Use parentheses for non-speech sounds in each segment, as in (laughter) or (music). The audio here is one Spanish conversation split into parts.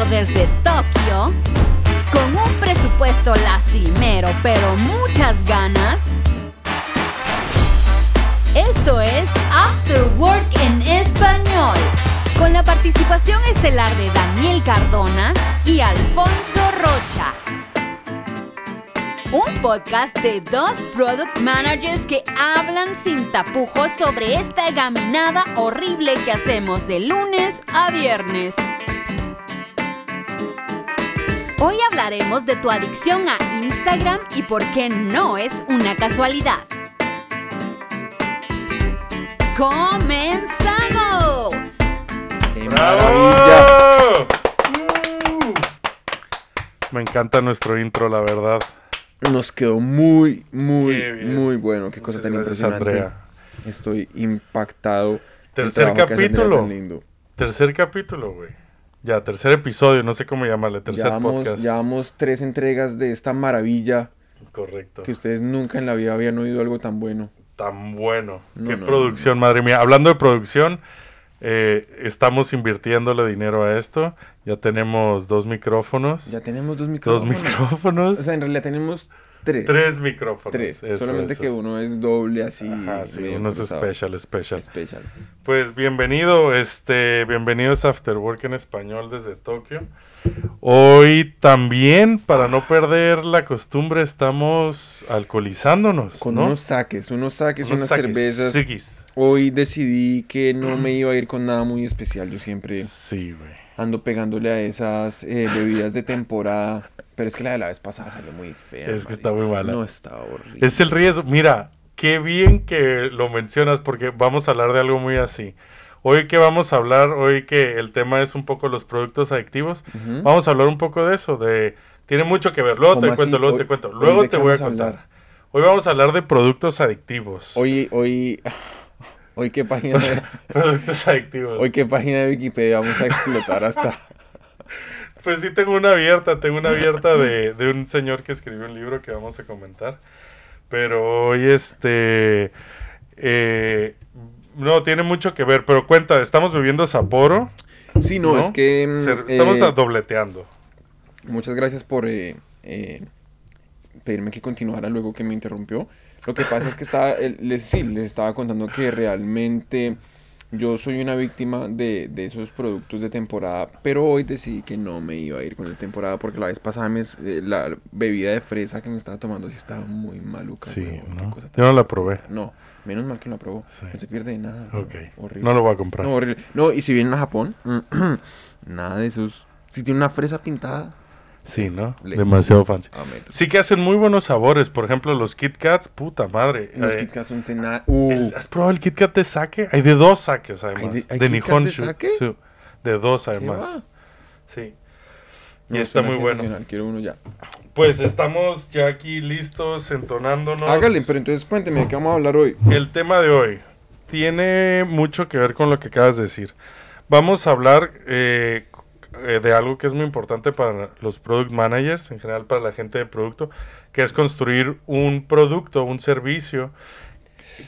desde Tokio, con un presupuesto lastimero pero muchas ganas. Esto es After Work en español, con la participación estelar de Daniel Cardona y Alfonso Rocha. Un podcast de dos product managers que hablan sin tapujos sobre esta gaminada horrible que hacemos de lunes a viernes. Hoy hablaremos de tu adicción a Instagram y por qué no es una casualidad. ¡Comenzamos! ¡Qué. Uh. Me encanta nuestro intro, la verdad. Nos quedó muy, muy, muy bueno. Qué cosa Muchas tan gracias, impresionante. Andrea. Estoy impactado. Tercer capítulo. Tercer capítulo, güey. Ya, tercer episodio, no sé cómo llamarle, tercer Llevamos, podcast. llevamos tres entregas de esta maravilla Correcto. que ustedes nunca en la vida habían oído algo tan bueno. Tan bueno. No, Qué no, producción, madre mía. Hablando de producción, eh, estamos invirtiéndole dinero a esto. Ya tenemos dos micrófonos. Ya tenemos dos dos micrófonos. micrófonos. O sea, en realidad tenemos tres. tres micrófonos. Tres. Eso, Solamente eso que uno es doble así. Ajá, sí, uno es special, special. Especial. Pues bienvenido, este, bienvenidos a After Work en español desde Tokio. Hoy también, para no perder la costumbre, estamos alcoholizándonos, Con ¿no? unos saques, unos saques, Unos unas saques, cervezas. Hoy decidí que no me iba a ir con nada muy especial. Yo siempre Sí, güey. Ando pegándole a esas eh, bebidas de temporada. Pero es que la de la vez pasada salió muy fea. Es que marica. está muy mala. No, está horrible. Es el riesgo. Mira, qué bien que lo mencionas porque vamos a hablar de algo muy así. Hoy que vamos a hablar, hoy que el tema es un poco los productos adictivos, vamos a hablar un poco de eso, de tiene mucho que ver. Luego te ¿Cómo cuento, luego Hoy- te cuento. Luego te voy a contar. Hoy vamos a hablar de productos adictivos. Hoy, hoy, hoy qué página, de, (laughs) productos adictivos. hoy qué página de Wikipedia vamos a explotar hasta. (laughs) Pues sí tengo una abierta, tengo una abierta de, de un señor que escribió un libro que vamos a comentar. Pero hoy este eh, no tiene mucho que ver, pero cuenta, estamos bebiendo Sapporo. Sí, no, ¿No? es que Se- estamos eh, dobleteando. muchas gracias por eh, eh, pedirme que continuara luego que me interrumpió. Lo que pasa es que estaba, les, sí, les estaba contando que realmente yo soy una víctima de, de esos productos de temporada, pero hoy decidí que no me iba a ir con la temporada porque la vez pasada me, eh, la bebida de fresa que me estaba tomando sí estaba muy maluca. Sí, ¿no? cosa Yo no la probé. No, menos mal que no la probó. Sí. No se pierde de nada. Ok. Horrible. No lo voy a comprar. No, horrible. No, y si vienen a Japón, (clears throat) nada de esos. Si tiene una fresa pintada, Sí, ¿no? Le- Demasiado fancy. ah. Sí que hacen muy buenos sabores. Por ejemplo, los Kit Kats, puta madre. Los Eh, Kit Kats son cena. Uh, ¿Has probado el Kit Kat de sake? Hay de dos saques, además. de- de hay Kit Kat de Nihonshu. Sí, de dos, ¿qué además. Sí. No, y está muy bueno. Quiero uno ya. Pues estamos ya aquí listos, entonándonos. Hágale, pero entonces cuénteme, ¿de qué vamos a hablar hoy? El tema de hoy tiene mucho que ver con lo que acabas de decir. Vamos a hablar eh, eh, de algo que es muy importante para los product managers, en general para la gente de producto, que es construir un producto, un servicio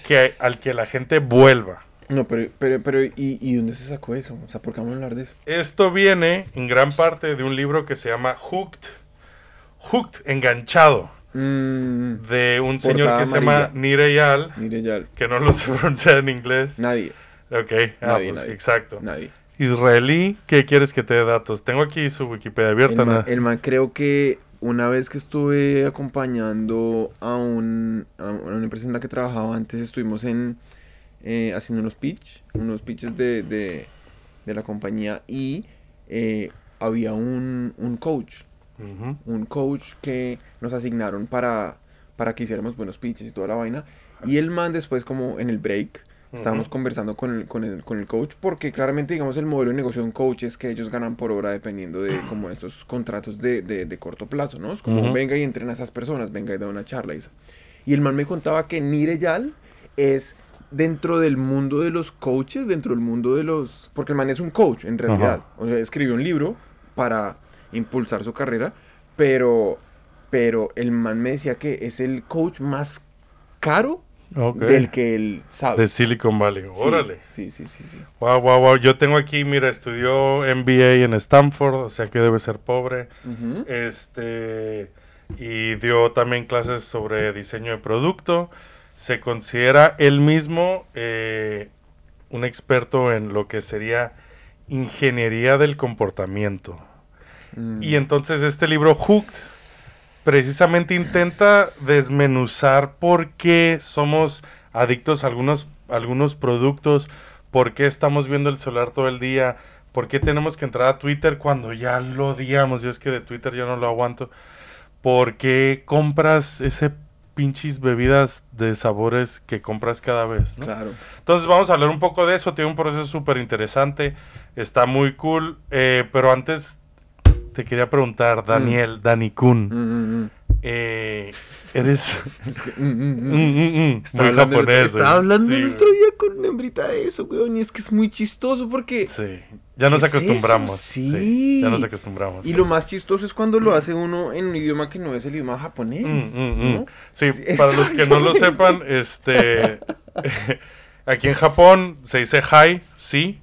que, al que la gente vuelva. No, pero, pero, pero, ¿y, ¿y dónde se sacó eso? O sea, ¿por qué vamos a hablar de eso? Esto viene en gran parte de un libro que se llama Hooked, Hooked, enganchado, Mmm, de un señor que se llama. Nireyal, mire ya. que no lo (laughs) sé pronunciar en inglés. Nadie, Ok, ah, pues, nadie. exacto. nadie. Israelí, ¿qué quieres que te dé datos? Tengo aquí su Wikipedia abierta. El man, nada. el man creo que una vez que estuve acompañando a, un, a una empresa en la que trabajaba antes, estuvimos en eh, haciendo unos pitch, unos pitches de, de, de la compañía y eh, había un, un coach, un coach que nos asignaron para, para que hiciéramos buenos pitches y toda la vaina. Y el man después como en el break estábamos Ujú. conversando con el, con, el, con el coach porque claramente digamos el modelo de negocio de un coach es que ellos ganan por hora dependiendo de (clears throat) como estos contratos de, de, de corto plazo, ¿no? Es como Ujú. venga y entrena a esas personas, venga y da una charla y el man me contaba que Nireyal es dentro del mundo de los coaches, dentro del mundo de los... Porque el man es un coach en realidad. O sea, escribió un libro para impulsar su carrera, pero, pero el man me decía que es el coach más caro Del que él sabe. De Silicon Valley. Sí, Órale. Sí, sí, sí, sí. Wow, wow, wow. Yo tengo aquí, mira, estudió MBA en Stanford, o sea que debe ser pobre. Este. Y dio también clases sobre diseño de producto. Se considera él mismo eh, un experto en lo que sería ingeniería del comportamiento. Mm. Y entonces este libro, Hooked, precisamente intenta desmenuzar por qué somos adictos a algunos, algunos productos, por qué estamos viendo el celular todo el día, por qué tenemos que entrar a Twitter cuando ya lo odiamos. Yo es que de Twitter ya no lo aguanto. ¿Por qué compras ese pinches bebidas de sabores que compras cada vez? ¿no? Claro. Entonces vamos a hablar un poco de eso. Tiene un proceso súper interesante. Está muy cool. eh, pero antes te quería preguntar, Daniel, Dani Kun. Mm, mm, mm. eh, eres (laughs) Es que, mm, mm, mm. Mm, mm, mm, Estaba muy hablando el otro- japonés. Estaba hablando Sí, el otro día con una hembrita de eso, weón. Y es que es muy chistoso porque. Sí. Ya nos ¿Qué es acostumbramos. Sí. Ya nos acostumbramos. Y lo más chistoso es cuando lo hace uno en un idioma que no es el idioma japonés. Mm, mm, mm. ¿no? Sí, Sí, para los que no lo sepan, este (laughs) aquí en Japón se dice hi, sí,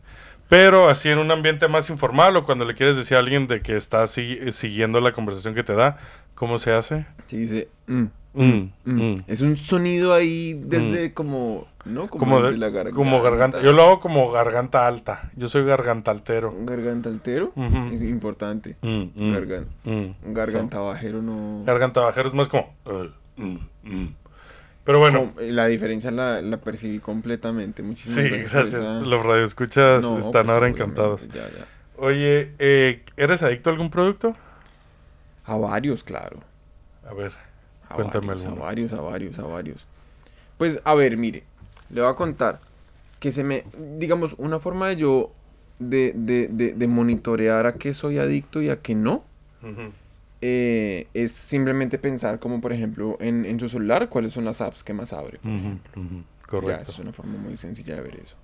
pero así en un ambiente más informal o cuando le quieres decir a alguien de que está sigui- siguiendo la conversación que te da, ¿cómo se hace? Sí, dice. mm, Mm, mm. mm. Es un sonido ahí desde como. ¿No? Como, desde de- la garganta. como garganta. Yo lo hago como garganta alta. Yo soy gargantaltero. Un garganta altero Ujú. es importante. Mm, mm, Gargan- mm. Garganta bajero no. Garganta bajero es más como. eh, mm, mm. Pero bueno, No, la diferencia la, la percibí completamente. Muchísimas sí, gracias. por gracias. esa- Los radioescuchas No, están pues, ahora encantados. Ya, ya. Oye, eh, ¿eres adicto a algún producto? A varios, claro. A ver, A Cuéntame varios, alguno. A varios, a varios, a varios. Pues, a ver, mire, le voy a contar que se me, digamos, una forma de yo, de, de, de, de monitorear a qué soy adicto y a qué no, Ujú. Eh, es simplemente pensar como, por ejemplo, en, en su celular, cuáles son las apps que más abre. por Ujú, ejemplo. ujú, Ya, correcto. es una forma muy sencilla de ver eso.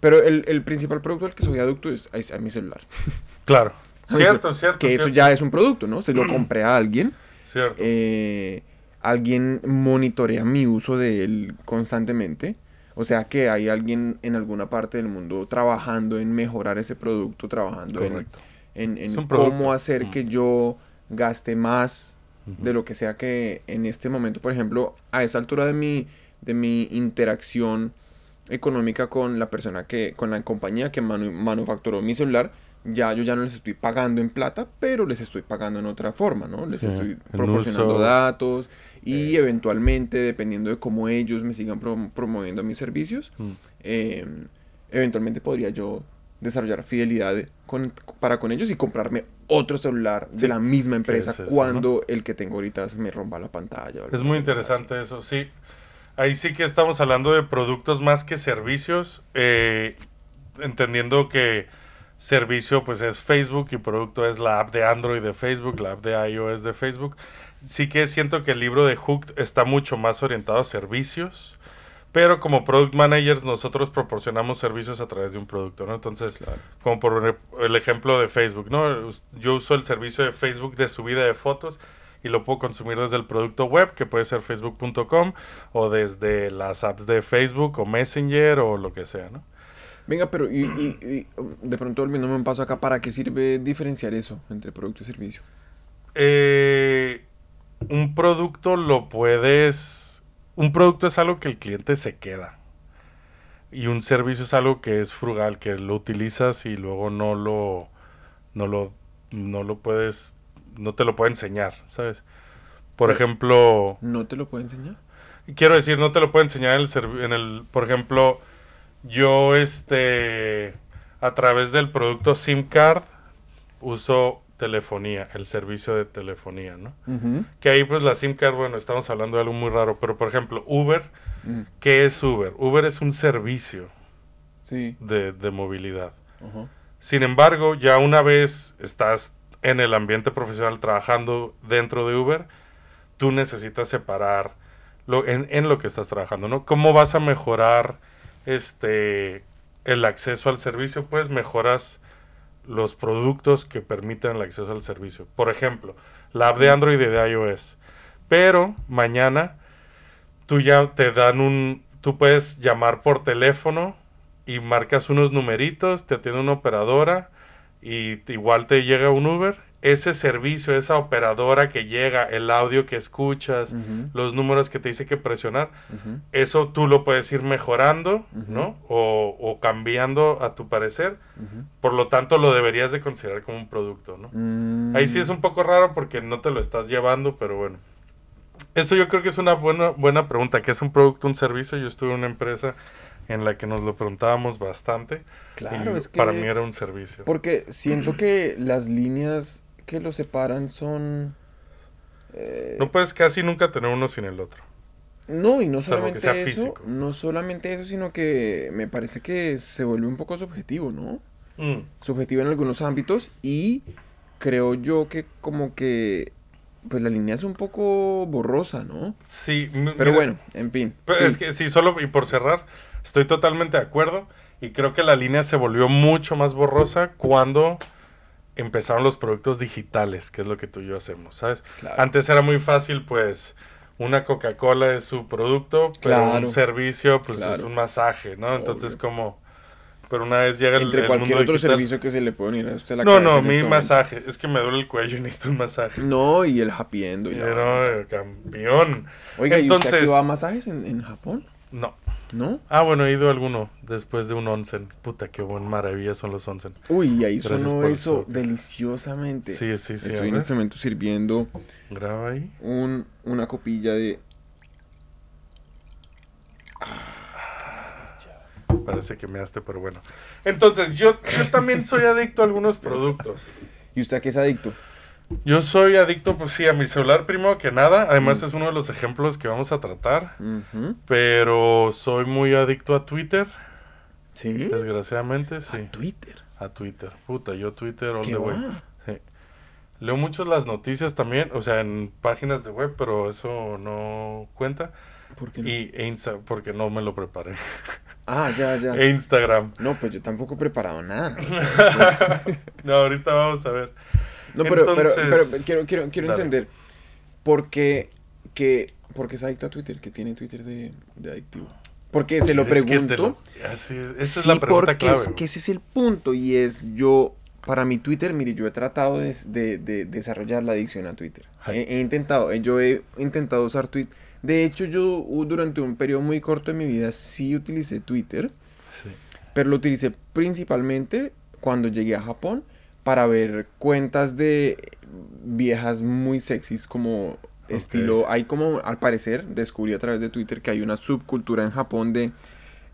Pero el, el principal producto al que soy adicto es, es a mi celular. (laughs) Claro. A Cierto, cel- cierto. Que eso cierto, ya es un producto, ¿no? Se lo (clears throat) compré a alguien. Cierto. eh, alguien monitorea mi uso de él constantemente. O sea que hay alguien en alguna parte del mundo trabajando en mejorar ese producto, trabajando en, Correcto. en, en Es un producto. cómo hacer Mm. que yo gaste más de lo que sea que en este momento, por ejemplo, a esa altura de mi, de mi interacción económica con la persona que, con la compañía que manu- manufacturó mi celular, ya yo ya no les estoy pagando en plata, pero les estoy pagando en otra forma, ¿no? Les Sí, estoy proporcionando datos y eventualmente, dependiendo de cómo ellos me sigan prom- promoviendo mis servicios, Mm. eh, eventualmente podría yo desarrollar fidelidad con- para con ellos y comprarme otro celular Sí, de la misma empresa es eso, cuando el que tengo ahorita se me rompa la pantalla. Es muy interesante eso, sí. Ahí sí que estamos hablando de productos más que servicios, eh, entendiendo que servicio pues es Facebook y producto es la app de Android de Facebook, la app de iOS de Facebook. Sí que siento que el libro de Hooked está mucho más orientado a servicios, pero como product managers nosotros proporcionamos servicios a través de un producto, ¿no? Entonces, Claro. como por el ejemplo de Facebook, ¿no? Yo uso el servicio de Facebook de subida de fotos y lo puedo consumir desde el producto web, que puede ser facebook.com, o desde las apps de Facebook o Messenger o lo que sea, ¿no? Venga, pero y, y- y, de pronto olvidándome un paso acá, ¿para qué sirve diferenciar eso entre producto y servicio? Eh, un producto lo puedes... Un producto es algo que el cliente se queda. Y un servicio es algo que es frugal, que lo utilizas y luego no lo... No lo, no lo puedes... No te lo puede enseñar, ¿sabes? Por ejemplo... ¿No te lo puedo enseñar? Quiero decir, no te lo puedo enseñar en el, en el por ejemplo, yo este a través del producto SIM card uso telefonía, el servicio de telefonía, ¿no? Que ahí pues la SIM card, bueno, estamos hablando de algo muy raro, pero por ejemplo, Uber, Mm, ¿qué es Uber? Uber es un servicio Sí. de, de movilidad. Sin embargo, ya una vez estás en el ambiente profesional trabajando dentro de Uber, tú necesitas separar lo, en, en lo que estás trabajando, ¿no? ¿Cómo vas a mejorar este el acceso al servicio? Pues mejoras los productos que permiten el acceso al servicio. Por ejemplo, la app de Android y de iOS. Pero mañana tú ya te dan un tú puedes llamar por teléfono y marcas unos numeritos, te atiende una operadora y igual te llega un Uber. Ese servicio, esa operadora que llega, el audio que escuchas, los números que te dice que presionar, eso tú lo puedes ir mejorando. ¿no? O, o cambiando a tu parecer. Por lo tanto, lo deberías de considerar como un producto, ¿no? Mm. Ahí sí es un poco raro porque no te lo estás llevando, pero bueno. Eso yo creo que es una buena, buena pregunta. ¿Qué es un producto, un servicio? Yo estuve en una empresa en la que nos lo preguntábamos bastante. Claro, y es que... Para mí era un servicio. Porque siento que las líneas que lo separan son... eh, No puedes casi nunca tener uno sin el otro. No, y no solamente sea eso, físico. no solamente eso, sino que me parece que se vuelve un poco subjetivo, ¿no? Mm. Subjetivo en algunos ámbitos y creo yo que como que pues la línea es un poco borrosa, ¿no? Sí, Pero mira, bueno, en fin. Pero sí. es que sí, solo y por cerrar, estoy totalmente de acuerdo y creo que la línea se volvió mucho más borrosa cuando empezaron los productos digitales, que es lo que tú y yo hacemos, ¿sabes? Claro. Antes era muy fácil, pues, una Coca-Cola es su producto, pero Claro. un servicio, pues, es Claro. un masaje, ¿no? Entonces, Obvio. como... Pero una vez llega el, Entre el cualquier mundo otro digital- servicio que se le puede unir a usted la No, no, mi este momento. masaje. Es que me duele el cuello y (laughs) necesito un masaje. No, y el happy end. y la Pero, vaina. eh, campeón. Oiga, ¿y usted Entonces... aquí va a masajes en, en Japón? No. ¿No? Ah, bueno, he ido a alguno después de un onsen. Puta, qué buen maravilla son los onsen. Uy, y ahí Gracias sonó eso deliciosamente. Sí, sí, sí. Estoy en este momento sirviendo Graba ahí. un, una copilla de... Parece que me haste, pero bueno. Entonces, yo, yo también soy adicto a algunos productos. ¿Y usted a qué es adicto? Yo soy adicto, pues sí, a mi celular primero que nada. Además, es uno de los ejemplos que vamos a tratar. Pero soy muy adicto a Twitter. ¿Sí? Desgraciadamente, sí. A Twitter. A Twitter. Puta, yo Twitter all ¿Qué the way. Sí. Leo mucho las noticias también, o sea, en páginas de web, pero eso no cuenta. ¿Por qué no? Y e Insta, porque no me lo preparé. Ah, ya, ya. (laughs) E Instagram. No, pues yo tampoco he preparado nada. (laughs) (laughs) No, ahorita vamos a ver. No, pero, pero, Entonces- pero quiero, quiero, quiero Dale. entender por qué, que, por qué es adicto a Twitter, que tiene Twitter de, de adictivo. Porque se lo ¿Quieres que te pregunto. lo- Así es, esa es Sí, la pregunta porque clave. es que ese es el punto y es yo, para mi Twitter, mire, yo he tratado de, de- de desarrollar la adicción a Twitter. He, he intentado, eh, yo he intentado usar Twitter. De hecho, yo durante un periodo muy corto de mi vida sí utilicé Twitter, Sí. pero lo utilicé principalmente cuando llegué a Japón para ver cuentas de viejas muy sexys como estilo, hay como al parecer descubrí a través de Twitter que hay una subcultura en Japón de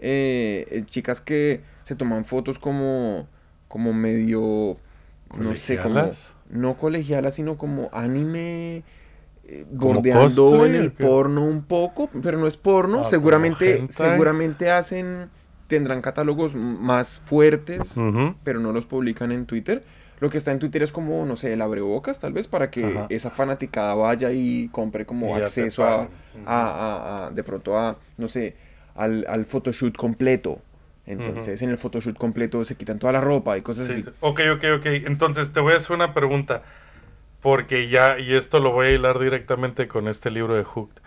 eh, eh, chicas que se toman fotos como como medio no sé como no colegialas sino como anime eh, ¿Como bordeando cosplay en el porno un poco pero no es porno Ah, seguramente seguramente hacen tendrán catálogos más fuertes pero no los publican en Twitter. Lo que está en Twitter es como, no sé, el abrebocas, tal vez, para que Ajá. esa fanaticada vaya y compre como acceso a, a, a- a- de pronto a, no sé, al, al photoshoot completo. Entonces, en el photoshoot completo se quitan toda la ropa y cosas Sí, así. sí. Ok, ok, ok. Entonces te voy a hacer una pregunta. Porque ya, y esto lo voy a hilar directamente con este libro de Hooked.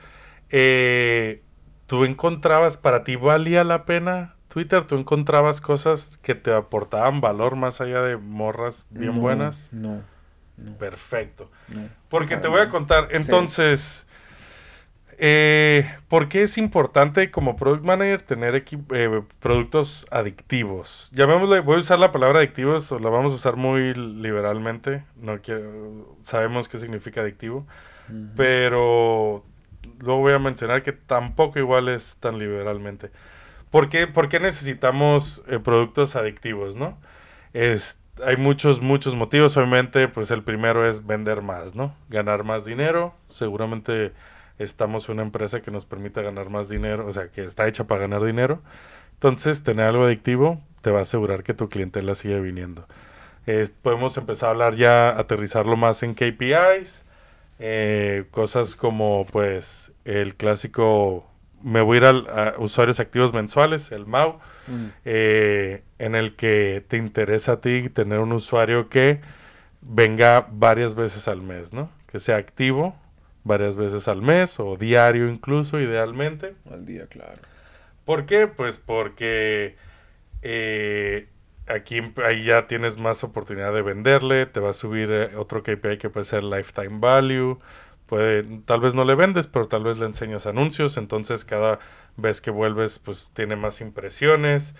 Eh, ¿Tú encontrabas, para ti valía la pena Twitter? ¿Tú encontrabas cosas que te aportaban valor más allá de morras bien No, buenas? No, no, Perfecto. no. Porque te voy a contar, entonces, eh, ¿por qué es importante como product manager tener eh, productos adictivos? Llamémosle, voy a usar la palabra adictivos, o la vamos a usar muy liberalmente, no quiero, sabemos qué significa adictivo, pero luego voy a mencionar que tampoco igual es tan liberalmente. ¿Por qué, necesitamos eh, productos adictivos, no? Es, hay muchos, muchos motivos. Obviamente, pues el primero es vender más, ¿no? Ganar más dinero. Seguramente estamos una empresa que nos permita ganar más dinero, o sea, que está hecha para ganar dinero. Entonces, tener algo adictivo te va a asegurar que tu clientela sigue viniendo. Podemos empezar a hablar ya, aterrizarlo más en KPIs, eh, cosas como, pues, el clásico, me voy a ir al- a usuarios activos mensuales, el MAU, Mm. eh, en el que te interesa a ti tener un usuario que venga varias veces al mes, ¿no? Que sea activo varias veces al mes o diario incluso, idealmente. Al día, claro. ¿Por qué? Pues porque eh, aquí ahí ya tienes más oportunidad de venderle, te va a subir eh, otro KPI que puede ser lifetime value, puede, tal vez no le vendes, pero tal vez le enseñas anuncios, entonces cada vez que vuelves pues tiene más impresiones,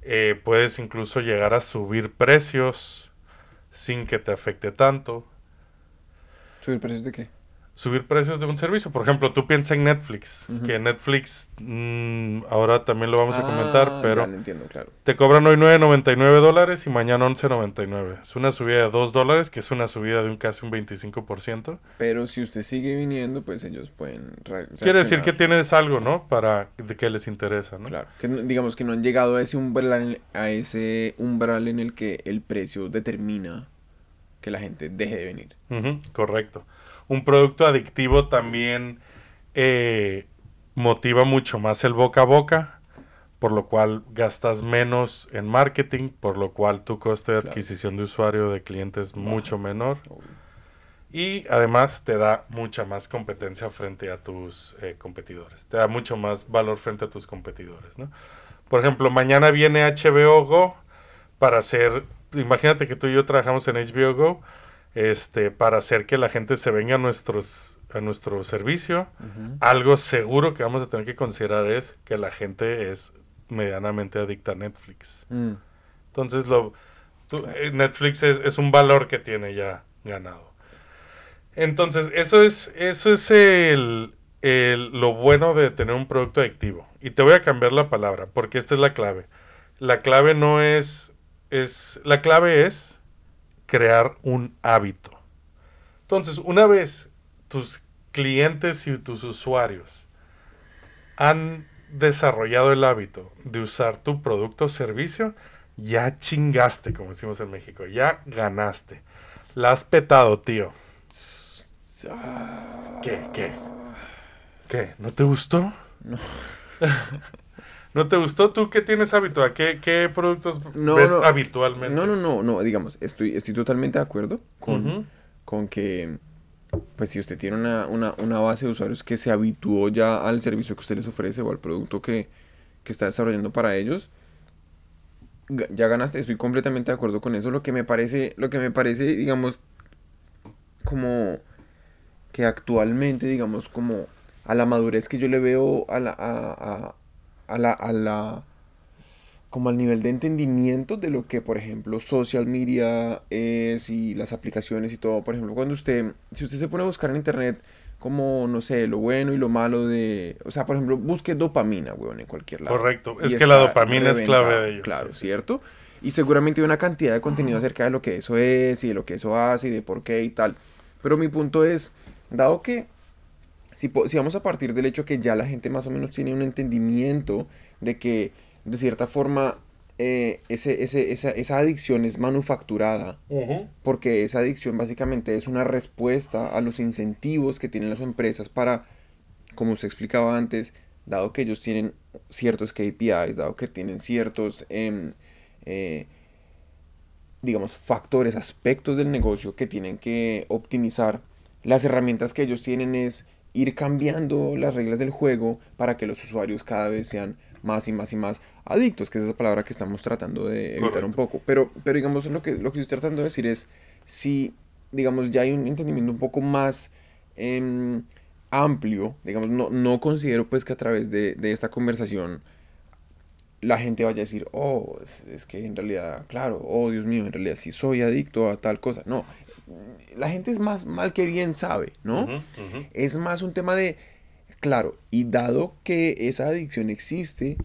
eh, puedes incluso llegar a subir precios sin que te afecte tanto. ¿Subir precios de qué? Subir precios de un servicio. Por ejemplo, tú piensas en Netflix, que Netflix, mm, ahora también lo vamos a comentar, Ah, pero ya lo entiendo, claro. te cobran hoy 9.99 dólares y mañana 11.99. Es una subida de 2 dólares, que es una subida de un casi un 25%. Pero si usted sigue viniendo, pues ellos pueden... re- Quiere decir que tienes algo, ¿no? Para de que les interesa, ¿no? Claro, que digamos que no han llegado a ese umbral, a ese umbral en el que el precio determina que la gente deje de venir. Correcto. Un producto adictivo también eh, motiva mucho más el boca a boca, por lo cual gastas menos en marketing, por lo cual tu coste de adquisición de usuario de cliente es mucho menor. Y además te da mucha más competencia frente a tus eh, competidores. Te da mucho más valor frente a tus competidores, ¿no? Por ejemplo, mañana viene HBO Go para hacer... Imagínate que tú y yo trabajamos en HBO Go este, para hacer que la gente se venga a, nuestros, a nuestro servicio. Algo seguro que vamos a tener que considerar es que la gente es medianamente adicta a Netflix. Mm, Entonces, lo, tú- eh, Netflix es, es un valor que tiene ya ganado. Entonces, eso es, eso es el, el- lo bueno de tener un producto adictivo. Y te voy a cambiar la palabra, porque esta es la clave. La clave no es, es, la clave es crear un hábito. Entonces, una vez tus clientes y tus usuarios han desarrollado el hábito de usar tu producto o servicio, ya chingaste, como decimos en México, ya ganaste. La has petado, tío. ¿Qué? ¿Qué? ¿Qué? ¿No te gustó? No. (laughs) ¿No te gustó? ¿Tú qué tienes hábito? ¿A qué, qué productos No, ves no. habitualmente? No, no, no, no, digamos, estoy, estoy totalmente de acuerdo con, con que, pues si usted tiene una, una, una base de usuarios que se habituó ya al servicio que usted les ofrece o al producto que, que está desarrollando para ellos, ya ganaste, estoy completamente de acuerdo con eso. Lo que me parece, lo que me parece, digamos, como que actualmente, digamos, como a la madurez que yo le veo a la, a, a- a la, a la, como al nivel de entendimiento de lo que, por ejemplo, social media es y las aplicaciones y todo. Por ejemplo, cuando usted, si usted se pone a buscar en internet como, no sé, lo bueno y lo malo de, o sea, por ejemplo, busque dopamina, weón, en cualquier lado. Correcto. Y Es que la dopamina es clave de ello, Claro, sí, sí. ¿cierto? Y seguramente hay una cantidad de contenido acerca de lo que eso es y de lo que eso hace y de por qué y tal. Pero mi punto es, dado que si, si vamos a partir del hecho que ya la gente más o menos tiene un entendimiento de que de cierta forma eh, ese, ese- esa, esa adicción es manufacturada, porque esa adicción básicamente es una respuesta a los incentivos que tienen las empresas para, como usted explicaba antes, dado que ellos tienen ciertos KPIs, dado que tienen ciertos, em, eh, digamos, factores, aspectos del negocio que tienen que optimizar, las herramientas que ellos tienen es ir cambiando las reglas del juego para que los usuarios cada vez sean más y más y más adictos, que es esa palabra que estamos tratando de evitar Correcto. un poco. Pero, pero digamos, lo que, lo que estoy tratando de decir es, si, digamos, ya hay un entendimiento un poco más em, amplio, digamos, no, no considero pues que a través de, de esta conversación la gente vaya a decir, oh, es, es que en realidad, claro, oh, Dios mío, en realidad sí soy adicto a tal cosa. No, la gente es más mal que bien sabe, ¿no? Es más un tema de, claro, y dado que esa adicción existe,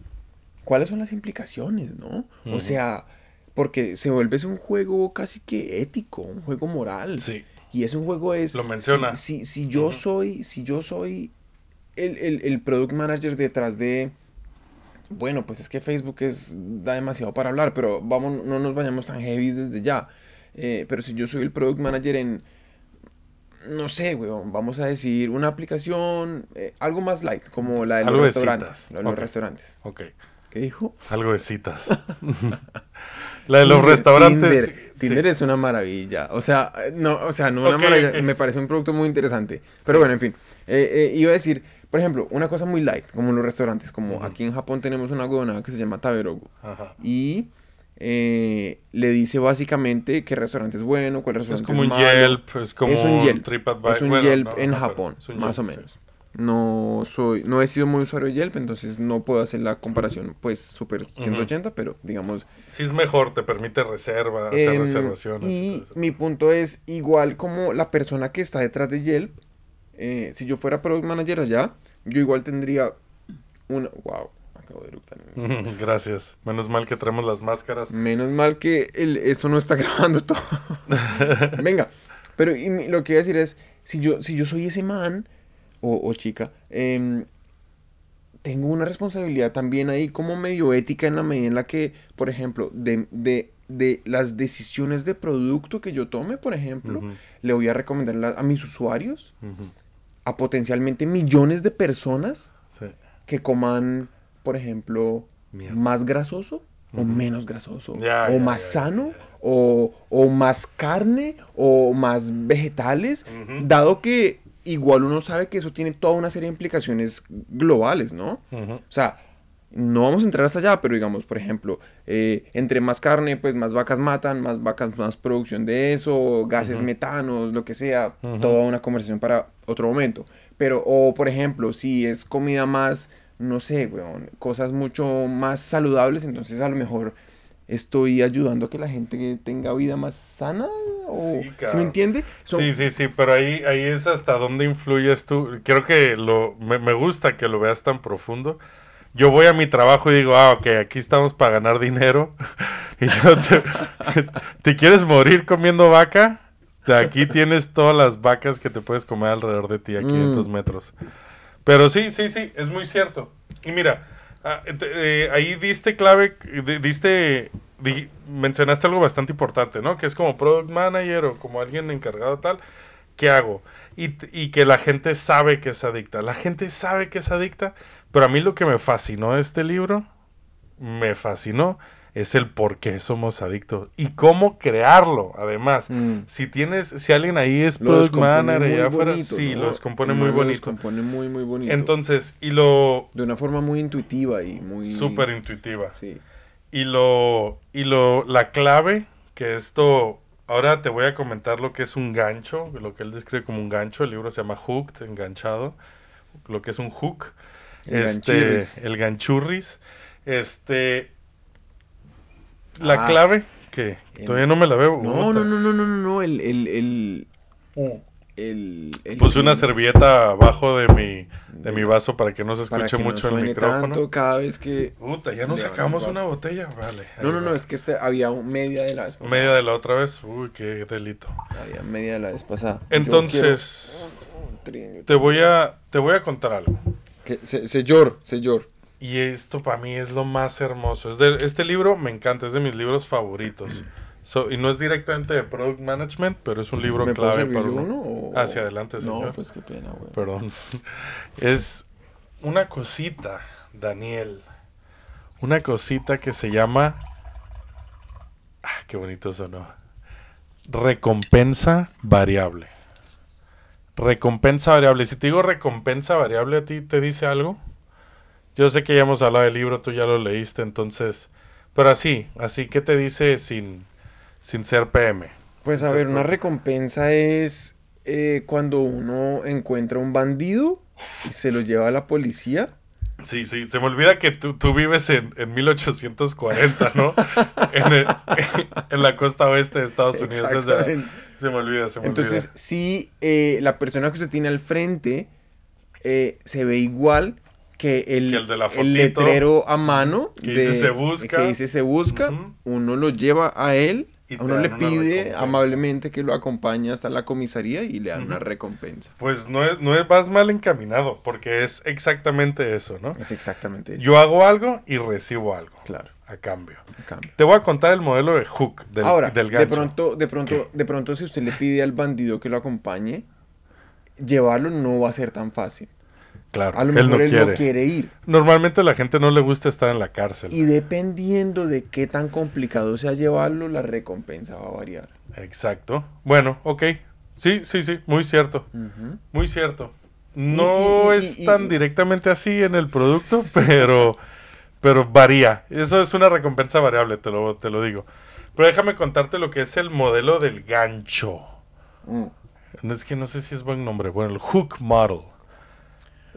¿cuáles son las implicaciones, no? O sea, porque se vuelve es un juego casi que ético, un juego moral. Sí. Y es un juego es... Lo menciona. Si, si, si yo soy, si yo soy el, el, el product manager detrás de... Bueno, pues es que Facebook es, da demasiado para hablar, pero vamos, no nos vayamos tan heavy desde ya. Eh, pero si yo soy el product manager en, no sé, weón, vamos a decir una aplicación, eh, algo más light, como la de los Algo restaurantes. La de los restaurantes. Ok. ¿Qué dijo? Algo de citas. (laughs) la de los Tinder, restaurantes. Tinder, sí. Tinder es una maravilla. O sea, no, o sea, no una maravilla. Me parece un producto muy interesante. Pero bueno, en fin. Eh, eh, iba a decir, Por ejemplo, una cosa muy light, como los restaurantes, como aquí en Japón tenemos una huevonada que se llama Taberogu. Ajá. Y eh, le dice básicamente qué restaurante es bueno, cuál Es restaurante como un malo. Yelp, es como es un Yelp. TripAdvisor. Es un bueno, Yelp no, en no, Japón, es un más o sí. menos. No soy, no he sido muy usuario de Yelp, entonces no puedo hacer la comparación, pues, súper 180, pero digamos... Sí, es mejor, te permite reserva, hacer reservaciones. y mi punto es, igual como la persona que está detrás de Yelp, eh, si yo fuera product manager allá, yo igual tendría una... Wow, acabo de eructar. (laughs) Gracias. Menos mal que traemos las máscaras. Menos mal que el- eso no está (laughs) grabando todo. (laughs) Venga, pero y lo que iba a decir es, si yo, si yo soy ese man o, o chica, em, tengo una responsabilidad también ahí como medio ética en la medida en la que, por ejemplo, de, de, de las decisiones de producto que yo tome, por ejemplo, le voy a recomendar la- a mis usuarios, a potencialmente millones de personas Sí. que coman, por ejemplo, Mierda. más grasoso o menos grasoso, o más sano, O, o más carne, o más vegetales, dado que igual uno sabe que eso tiene toda una serie de implicaciones globales, ¿no? O sea, no vamos a entrar hasta allá, pero digamos, por ejemplo, eh, entre más carne, pues más vacas matan, más vacas, más producción de eso, gases metanos, lo que sea, toda una conversación para otro momento. Pero, o por ejemplo, si es comida más, no sé, weón, cosas mucho más saludables, entonces a lo mejor estoy ayudando a que la gente tenga vida más sana, o, Sí, ¿sí cabrón. me entiende? Son- Sí, sí, sí, pero ahí, ahí es hasta dónde influyes tú. Creo que lo, me, me gusta que lo veas tan profundo. Yo voy a mi trabajo y digo, ah, ok, aquí estamos para ganar dinero. (laughs) y yo te, (laughs) ¿te quieres morir comiendo vaca? De aquí tienes todas las vacas que te puedes comer alrededor de ti a 500 Mm. metros. Pero sí, sí, sí, es muy cierto. Y mira, ah, eh, ahí diste clave, di- diste, di- mencionaste algo bastante importante, ¿no? Que es como product manager o como alguien encargado tal, ¿qué hago? Y, y que la gente sabe que es adicta. La gente sabe que es adicta, pero a mí lo que me fascinó de este libro, me fascinó, es el por qué somos adictos y cómo crearlo, además. Mm. Si tienes, si alguien ahí es product manager allá afuera, bonito, sí, ¿no? lo descompone No, muy bonito. descompone muy, muy bonito. Entonces, y lo de una forma muy intuitiva y muy... súper intuitiva. Sí. Y lo, y lo, la clave, que esto, ahora te voy a comentar lo que es un gancho, lo que él describe como un gancho, el libro se llama Hooked, enganchado, lo que es un hook, El este, el ganchurris, este, la Ah. clave, que El- todavía no me la veo. No, no, no, no, no, no, no, el, el, el, el, el- Puse una servilleta abajo de mi, de mi vaso para que no se escuche no mucho el micrófono. tanto cada vez que... Puta, ya nos sacamos una botella, vale. No, no, no, es que este, había un- media de la vez pasada. Media de la otra vez, uy, qué delito. Había media de la vez pasada. Entonces, quiero te voy a, te voy a contar algo. que- se- Señor, señor. Y esto para mí es lo más hermoso. Es de, este libro me encanta, es de mis libros favoritos. (clears throat) So- y no es directamente de Product Management, pero es un libro ¿Me puedo clave para uno? o- Hacia adelante, señor. No, pues qué pena, güey. Perdón. (laughs) Es una cosita, Daniel. Una cosita que se llama... Ah, qué bonito sonó. Recompensa variable. Recompensa variable. Si te digo recompensa variable, ¿a ti te dice algo? Yo sé que ya hemos hablado del libro, tú ya lo leíste, entonces... Pero así, así, ¿qué te dice sin, sin ser PM? Pues Sin a ver, una recompensa es eh, cuando uno encuentra un bandido y se lo lleva a la policía. Sí, sí, se me olvida que tú, tú vives en, en 1840, ¿no? (laughs) en, el- en la costa oeste de Estados Unidos. o sea, Exactamente. se me olvida, se me Entonces, olvida. si eh, la persona que usted tiene al frente eh, se ve igual que el, Que el de la el fotito. letrero a mano Que dice se busca. que dice se busca, uno lo lleva a él, Y a uno le pide amablemente que lo acompañe hasta la comisaría y le dan una recompensa. Pues no es, no es vas mal encaminado, porque es exactamente eso, ¿no? Es exactamente eso. Yo hago algo y recibo algo Claro, a cambio. Te voy a contar el modelo de Hook, del, Ahora, del de gancho. pronto, de pronto, de pronto, si usted le pide al bandido que lo acompañe, llevarlo no va a ser tan fácil. Claro, A lo él mejor no él quiere. no quiere ir. Normalmente a la gente no le gusta estar en la cárcel. Y dependiendo de qué tan complicado sea llevarlo, la recompensa va a variar. Exacto. Bueno, ok. Sí, sí, sí, muy cierto. Muy cierto. No Y- y- y- es y- tan directamente así en el producto, (laughs) pero, pero varía. Eso es una recompensa variable, te lo, te lo digo. Pero déjame contarte lo que es el modelo del gancho. Mm. Es que no sé si es buen nombre. Bueno, el hook model.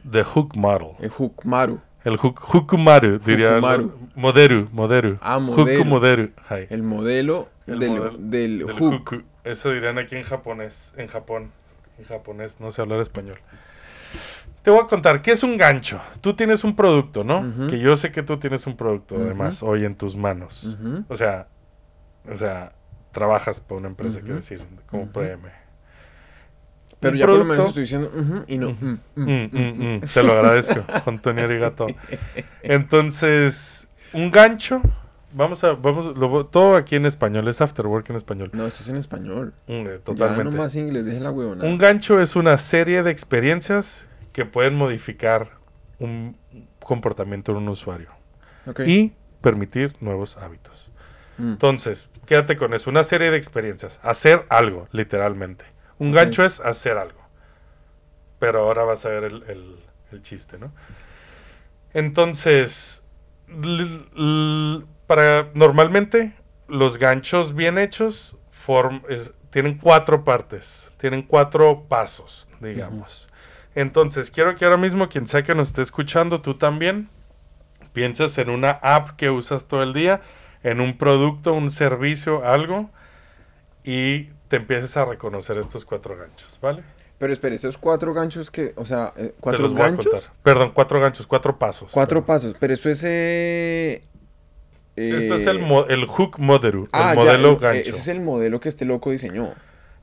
The hook model. El Hukmaru. El hook, Hukumaru, diría. Hukumaru. Moderu, Moderu. Ah, modelo. Hukumoderu. Hi. El modelo El del, modelo del, del hook. huku. Eso dirían aquí en japonés, en Japón. En japonés, no sé hablar español. Te voy a contar, ¿qué es un gancho? Tú tienes un producto, ¿no? Que yo sé que tú tienes un producto, además, hoy en tus manos. O sea, o sea, trabajas para una empresa, quiero decir, como. PM. Pero ya por lo menos producto- estoy diciendo y no. mm, mm, Mm, Te lo agradezco, Antonio Arigato. Entonces, un gancho, vamos a, vamos, lo todo aquí en español, es after work en español. No, esto es en español. Mm, eh, Ya totalmente. no más inglés, dejen la huevona. Un gancho es una serie de experiencias que pueden modificar un comportamiento en un usuario y permitir nuevos hábitos. Mm. Entonces, quédate con eso, una serie de experiencias, hacer algo, literalmente. Un gancho es hacer algo. Pero ahora vas a ver el, el- el chiste, ¿no? Entonces, para normalmente los ganchos bien hechos form- es- tienen cuatro partes, tienen cuatro pasos, digamos. Entonces, quiero que ahora mismo quien sea que nos esté escuchando, tú también, pienses en una app que usas todo el día, en un producto, un servicio, algo, y te empieces a reconocer estos cuatro ganchos, ¿vale? Pero espere, esos cuatro ganchos que, o sea, eh, Te cuatro los voy a contar. Perdón, cuatro ganchos, cuatro pasos. cuatro perdón. pasos. Pero eso es eh, Esto es eh, el, mo- el hook model, ah, el ya, modelo el- eh, gancho. Ese es el modelo que este loco diseñó,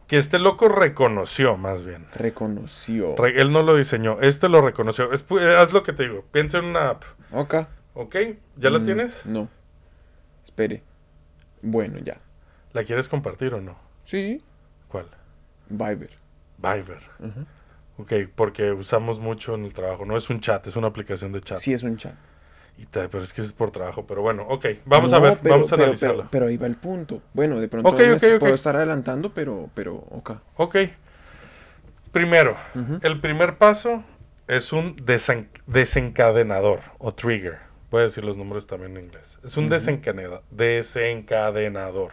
Que este loco reconoció, más bien. reconoció. Re- él no lo diseñó, este lo reconoció. Es eh, haz lo que te digo, piensa en una app, Ok. ¿ok? ¿Ya la Mm, tienes? No. Espere. Bueno, ya. ¿La quieres compartir o no? Sí. ¿Cuál? Viber. Viber. Ujú. Ok, porque usamos mucho en el trabajo. No es un chat, es una aplicación de chat. Sí, es un chat. Y te- pero es que es por trabajo. Pero bueno, ok. Vamos No, a ver, pero- vamos a pero- analizarlo. Pero, pero ahí va el punto. Bueno, de pronto Ok, me ok, est- ok. puedo estar adelantando, pero, pero, ok. Ok. Primero, el primer paso es un desen- desencadenador o trigger. Voy a decir los nombres también en inglés. Es un desencadenador,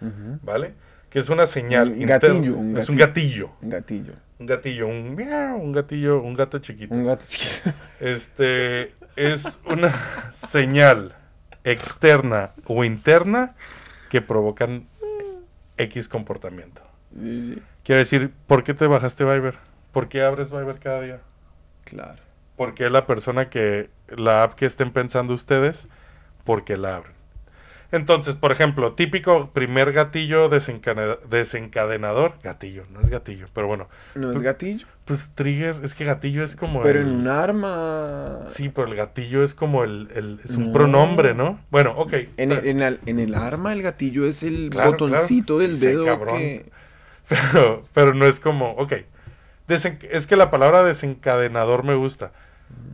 Ujú. ¿vale? Que es una señal Un interna. gatillo, un Es un gatillo. gatillo. Un gatillo. Un gatillo, un miau, un gatillo, un gato chiquito. Un gato chiquito. Este es una (laughs) señal externa o interna que provocan X comportamiento. Quiero decir, ¿por qué te bajaste Viber? ¿Por qué abres Viber cada día? Claro. ¿Por qué la persona que, la app que estén pensando ustedes, por qué la abren? Entonces, por ejemplo, típico primer gatillo desencadenador, gatillo, no es gatillo, pero bueno, No es gatillo, pues trigger, es que gatillo es como pero el- en un arma. Sí, pero el gatillo es como el, el- es un No. pronombre, ¿no? Bueno, ok. En el, en, el, en el arma el gatillo es el Claro, botoncito claro. del Sí sé, dedo cabrón. que... (laughs) Pero, pero no es como, ok. Desen- es que la palabra desencadenador me gusta.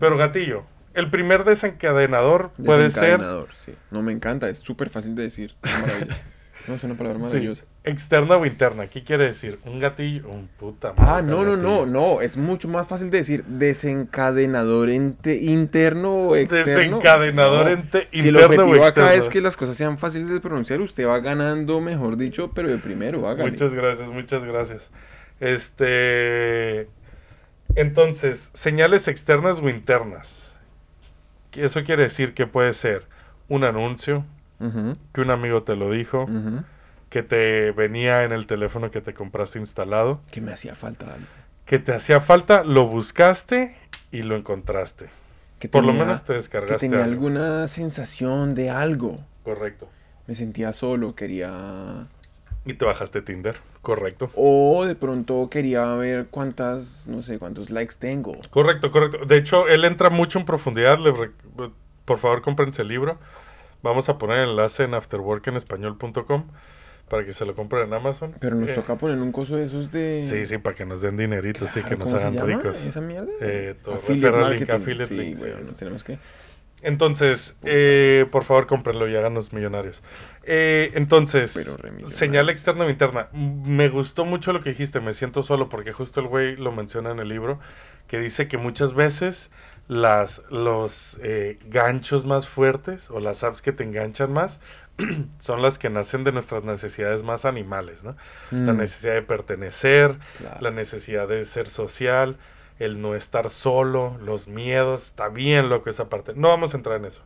Pero gatillo, el primer desencadenador puede ser Desencadenador, sí. No me encanta, es súper fácil de decir. (laughs) No, es una palabra sí, maravillosa. externa o interna. ¿Qué quiere decir? Un gatillo, un puta Ah, madre, no, no, no, gatillo. no. Es mucho más fácil de decir desencadenador ente- interno o externo. Desencadenador No. ente- Si el interno o objetivo acá externo. es que las cosas sean fáciles de pronunciar, usted va ganando, mejor dicho, pero de primero, hágale. Muchas gracias, muchas gracias. Este. Entonces, señales externas o internas. Que Eso quiere decir que puede ser un anuncio, que un amigo te lo dijo, que te venía en el teléfono que te compraste instalado, Que me hacía falta algo. que te hacía falta, lo buscaste y lo encontraste. Que Por lo tenía- menos te Que descargaste tenía algo. alguna sensación de algo. Correcto. Me sentía solo, quería... Y te bajaste Tinder. Correcto. O de pronto quería ver cuántas, no sé, cuántos likes tengo. Correcto, correcto. De hecho, él entra mucho en profundidad. le re- por favor, cómprense el libro. Vamos a poner el enlace en afterworkenespañol.com para que se lo compren en Amazon. Pero nos Eh, toca poner un coso de esos de... Sí, sí, para que nos den dineritos y que Claro, nos ¿cómo se hagan llama ricos. esa mierda? Eh, todo, Affiliate marketing. affiliate sí, link, sí, sí. nos tenemos que... Entonces, eh, por favor, cómprenlo y háganos millonarios. Eh, entonces, señal externa o interna. Me gustó mucho lo que dijiste, me siento solo, porque justo el güey lo menciona en el libro, que dice que muchas veces las, los eh, ganchos más fuertes o las apps que te enganchan más (clears throat) son las que nacen de nuestras necesidades más animales, ¿no? La Mm, necesidad de pertenecer, claro. la necesidad de ser social, el no estar solo, los miedos, está bien loco esa parte. No vamos a entrar en eso,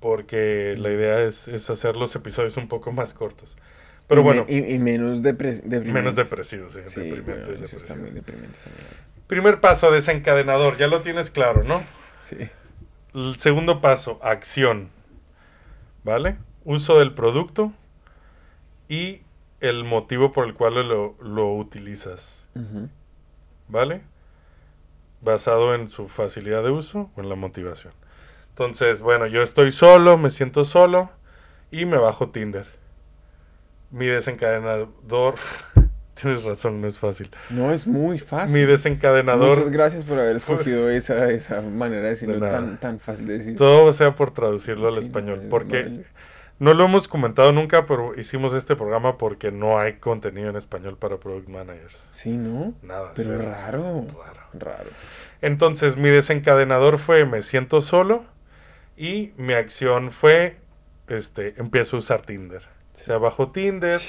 porque la idea es, es hacer los episodios un poco más cortos. Pero Y bueno, me- y, y menos depre- deprimentes. menos depresivos, sí, deprimentes, está muy deprimente. Primer paso, desencadenador, ya lo tienes claro, ¿no? Sí. El segundo paso, acción. ¿Vale? Uso del producto y el motivo por el cual lo, lo utilizas. ¿Vale? Basado en su facilidad de uso o en la motivación. Entonces, bueno, yo estoy solo, me siento solo y me bajo Tinder. Mi desencadenador. (laughs) Tienes razón, no es fácil. No es muy fácil. Mi desencadenador. Muchas gracias por haber escogido esa, esa manera de decirlo De tan, tan fácil de decir. Todo sea por traducirlo al Sí, español. no, Porque no, no lo hemos comentado nunca, pero hicimos este programa porque no hay contenido en español para product managers. Sí, ¿no? Nada. Pero raro. Raro. Raro. Entonces, mi desencadenador fue me siento solo y mi acción fue este empiezo a usar Tinder. Se bajo Tinder,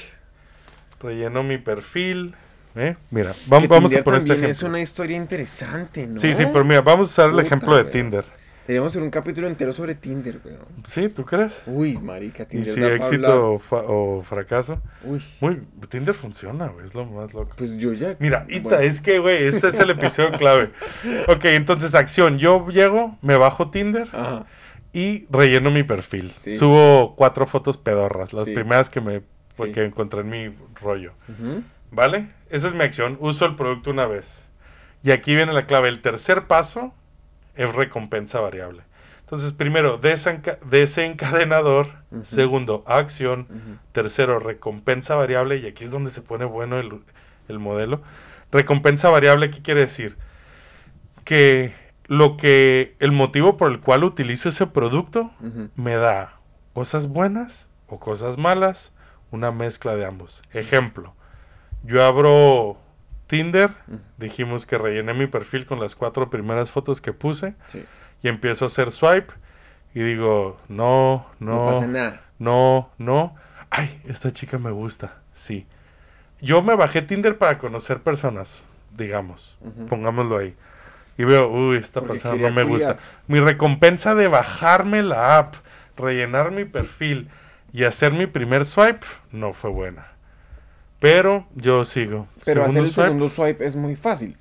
relleno mi perfil, ¿eh? Mira, vam- Que vamos a poner este ejemplo. es una historia interesante, ¿no? Sí, sí, pero mira, vamos a usar el ejemplo de. Tinder. Deberíamos hacer un capítulo entero sobre Tinder, weón. ¿Sí? ¿Tú crees? Uy, marica, Y Tinder si da pa' éxito o, fa- o fracaso. Uy, Muy, Tinder funciona, güey, es lo más loco. pues yo ya... Mira, Ita, Bueno, es que, güey, este es el episodio clave. (laughs) Ok, entonces, acción. Yo llego, me bajo Tinder Ajá. Y relleno mi perfil. Sí. Subo cuatro fotos pedorras, las Sí. primeras que me Sí. que encontré en mi rollo. ¿Vale? Esa es mi acción. Uso el producto una vez. Y aquí viene la clave. El tercer paso es recompensa variable. Entonces, primero, desenca- desencadenador. Ujú. Segundo, acción. Tercero, recompensa variable. Y aquí es donde se pone bueno el, el modelo. Recompensa variable, ¿qué quiere decir? Que lo que, el motivo por el cual utilizo ese producto me da cosas buenas o cosas malas, una mezcla de ambos. Ejemplo, yo abro Tinder, dijimos que rellené mi perfil con las cuatro primeras fotos que puse Sí. y empiezo a hacer swipe y digo, no, No, no, pasa nada. no, no. Ay, esta chica me gusta, sí. Yo me bajé Tinder para conocer personas, digamos, pongámoslo ahí. Y veo, uy, esta Porque persona no me gusta. Mi recompensa de bajarme la app, rellenar mi perfil y hacer mi primer swipe no fue buena. Pero yo sigo. Pero hacer el swipe. segundo swipe es muy fácil.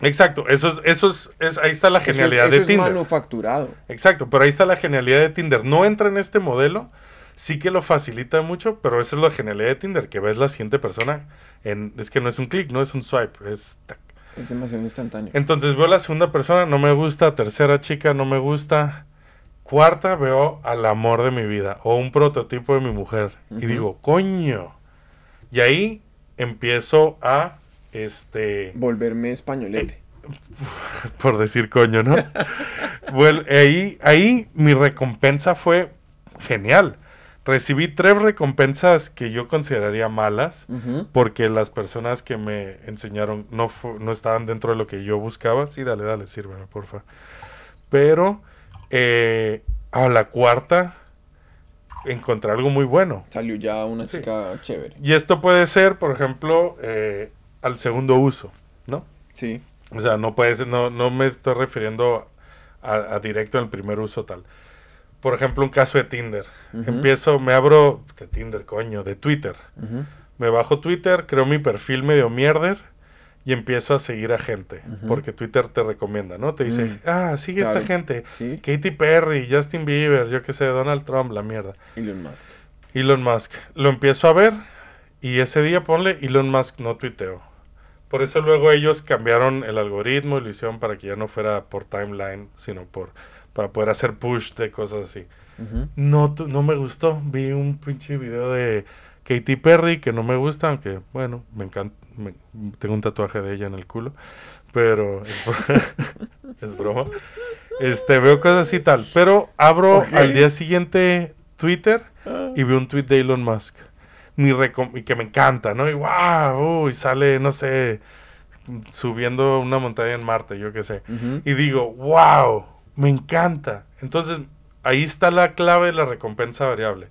Exacto, eso es, eso es, es- ahí está la Eso es- genialidad eso de es Tinder. manufacturado. Exacto, pero ahí está la genialidad de Tinder. No entra en este modelo, sí que lo facilita mucho, pero esa es la genialidad de Tinder, que ves la siguiente persona en, es que no es un clic, no es un swipe, es tac. Es demasiado instantáneo. Entonces veo la segunda persona, no me gusta, tercera chica, no me gusta, cuarta veo al amor de mi vida o un prototipo de mi mujer y digo, coño. Y ahí empiezo a, este, Volverme españolete. (laughs) por decir coño, ¿no? (laughs) bueno, ahí, ahí mi recompensa fue genial. Recibí tres recompensas que yo consideraría malas porque las personas que me enseñaron no, no estaban dentro de lo que yo buscaba. Sí, dale, dale, sírveme, porfa. Pero eh, a la cuarta encontré algo muy bueno. Salió ya una Sí. chica chévere. Y esto puede ser, por ejemplo, eh, al segundo uso, ¿no? Sí. O sea, no puede ser- no, no me estoy refiriendo a, a directo el primer uso tal. Por ejemplo, un caso de Tinder. Empiezo, me abro de Tinder, coño, de Twitter. Me bajo Twitter, creo mi perfil medio mierder y empiezo a seguir a gente. Porque Twitter te recomienda, ¿no? Te dice, Mm. ah, sigue Claro. esta gente. Sí. Katy Perry, Justin Bieber, yo qué sé, Donald Trump, la mierda. Elon Musk. Elon Musk. Lo empiezo a ver y ese día ponle Elon Musk no tuiteo. Por eso luego ellos cambiaron el algoritmo y lo hicieron para que ya no fuera por timeline, sino por para poder hacer push de cosas así. Ujú. No, tu- no me gustó. Vi un pinche video de Katy Perry que no me gusta, aunque bueno, me encanta. me- tengo un tatuaje de ella en el culo, pero es, (laughs) es broma. Este, veo cosas así tal. Pero abro Ok. al día siguiente Twitter y veo un tweet de Elon Musk. Mi recom- y que me encanta, ¿no? Y wow, y sale, no sé, subiendo una montaña en Marte, yo qué sé. Ujú. Y digo, wow, me encanta. Entonces, ahí está la clave de la recompensa variable.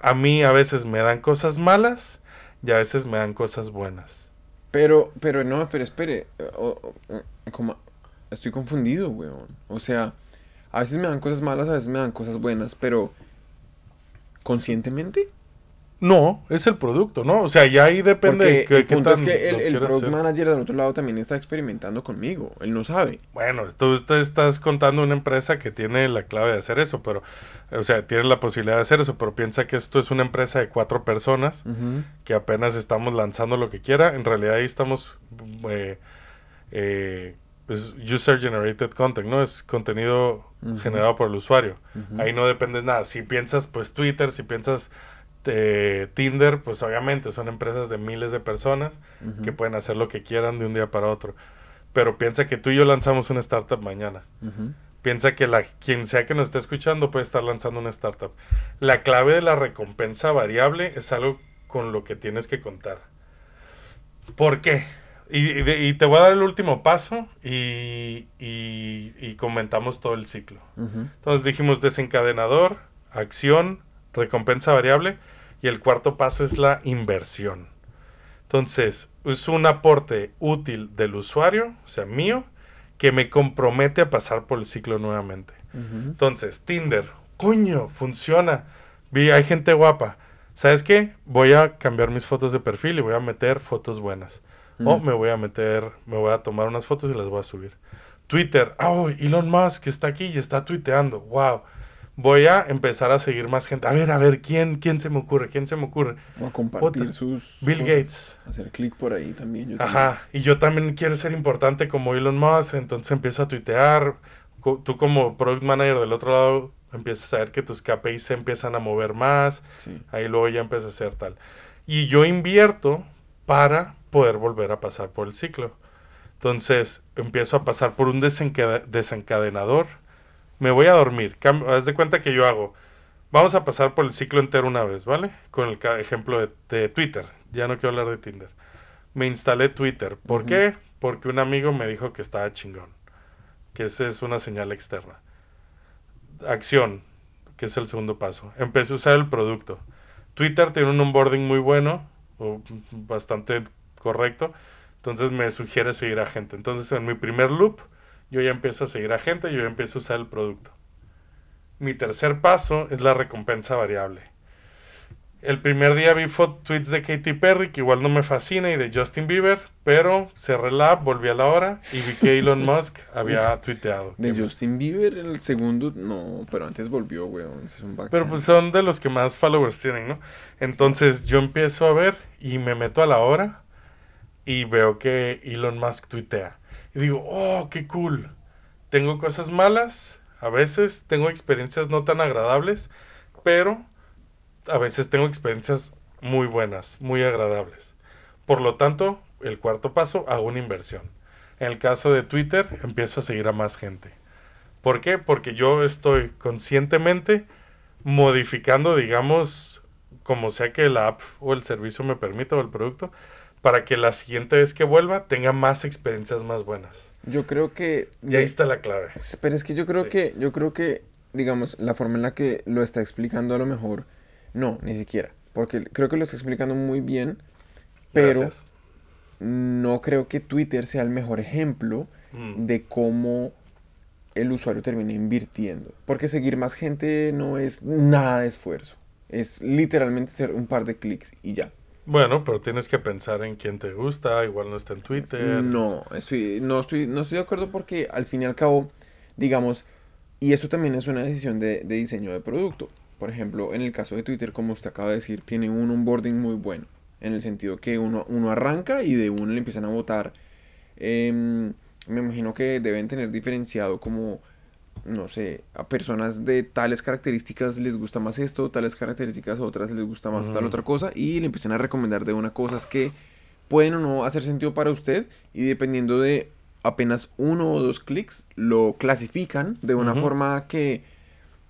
A mí a veces me dan cosas malas y a veces me dan cosas buenas. Pero, pero no, pero espere. o- o- como- estoy confundido, weón. O sea, a veces me dan cosas malas, a veces me dan cosas buenas, pero ¿conscientemente? No, es el producto, ¿no? O sea, ya ahí depende Porque de qué, el qué punto tan es que el, product hacer. manager del otro lado también está experimentando conmigo. Él no sabe. Bueno, tú te estás contando una empresa que tiene la clave de hacer eso, pero, o sea, tiene la posibilidad de hacer eso, pero piensa que esto es una empresa de cuatro personas que apenas estamos lanzando lo que quiera. En realidad ahí estamos, eh, eh, es user generated content, ¿no? Es contenido generado por el usuario. Ahí no dependes nada. Si piensas, pues Twitter, si piensas eh, Tinder, pues obviamente son empresas de miles de personas que pueden hacer lo que quieran de un día para otro. Pero piensa que tú y yo lanzamos una startup mañana. Piensa que la, quien sea que nos esté escuchando puede estar lanzando una startup. La clave de la recompensa variable es algo con lo que tienes que contar. ¿Por qué? Y, y de- y te voy a dar el último paso y, y- y comentamos todo el ciclo. Entonces dijimos desencadenador, acción, recompensa variable y el cuarto paso es la inversión. Entonces, es un aporte útil del usuario, o sea, mío, que me compromete a pasar por el ciclo nuevamente. Entonces, Tinder, coño, funciona. Vi, hay gente guapa. ¿Sabes qué? Voy a cambiar mis fotos de perfil y voy a meter fotos buenas. O me voy a meter, me voy a tomar unas fotos y las voy a subir. Twitter, oh, Elon Musk está aquí y está tuiteando. Wow. Voy a empezar a seguir más gente. A ver, a ver, ¿quién, quién se me ocurre? ¿Quién se me ocurre? O a compartir Otra. sus... Bill. Gates. Hacer clic por ahí también. yo Ajá, y yo también quiero ser importante como Elon Musk, entonces empiezo a tuitear. Tú como product manager del otro lado empiezas a ver que tus KPIs se empiezan a mover más. Sí. ahí luego ya empieza a hacer tal. Y yo invierto para poder volver a pasar por el ciclo. Entonces empiezo a pasar por un desencade- desencadenador. Me voy a dormir. Cam- haz de cuenta que yo hago. Vamos a pasar por el ciclo entero una vez, ¿vale? Con el ejemplo de, de Twitter. Ya no quiero hablar de Tinder. Me instalé Twitter. ¿Por qué? Porque un amigo me dijo que estaba chingón. Que esa es una señal externa. Acción, que es el segundo paso. Empecé a usar el producto. Twitter tiene un onboarding muy bueno, o bastante correcto. Entonces me sugiere seguir a gente. Entonces en mi primer loop, yo ya empiezo a seguir a gente, yo ya empiezo a usar el producto. Mi tercer paso es la recompensa variable. El primer día vi tweets de Katy Perry, que igual no me fascina, y de Justin Bieber, pero cerré la app, volví a la hora y vi que Elon (laughs) Musk había tuiteado. De Justin Bieber, el segundo, no, pero antes volvió, weón. es un. Pero pues son de los que más followers tienen, ¿no? Entonces yo empiezo a ver y me meto a la hora y veo que Elon Musk tuitea. Y digo, oh, qué cool. Tengo cosas malas, a veces tengo experiencias no tan agradables, pero a veces tengo experiencias muy buenas, muy agradables. Por lo tanto, el cuarto paso, hago una inversión. En el caso de Twitter, empiezo a seguir a más gente. ¿Por qué? Porque yo estoy conscientemente modificando, digamos, como sea que la app o el servicio me permita o el producto, para que la siguiente vez que vuelva tenga más experiencias más buenas. Yo creo que... Y ahí está la clave. Pero es que yo creo Sí. que, yo creo que, digamos, la forma en la que lo está explicando a lo mejor, no, ni siquiera. Porque creo que lo está explicando muy bien, pero Gracias. no creo que Twitter sea el mejor ejemplo Mm. de cómo el usuario termina invirtiendo. Porque seguir más gente no es nada de esfuerzo. Es literalmente hacer un par de clics y ya. Bueno, pero tienes que pensar en quién te gusta, igual no está en Twitter. No, estoy, no, estoy, no estoy de acuerdo porque al fin y al cabo, digamos, y esto también es una decisión de, de diseño de producto. Por ejemplo, en el caso de Twitter, como usted acaba de decir, tiene un onboarding muy bueno. En el sentido que uno, uno arranca y de uno le empiezan a votar. em, me imagino que deben tener diferenciado como, no sé, a personas de tales características les gusta más esto, tales características a otras les gusta más tal Ujú. otra cosa. Y le empiezan a recomendar de una cosas que pueden o no hacer sentido para usted y dependiendo de apenas uno o dos clics lo clasifican de una forma que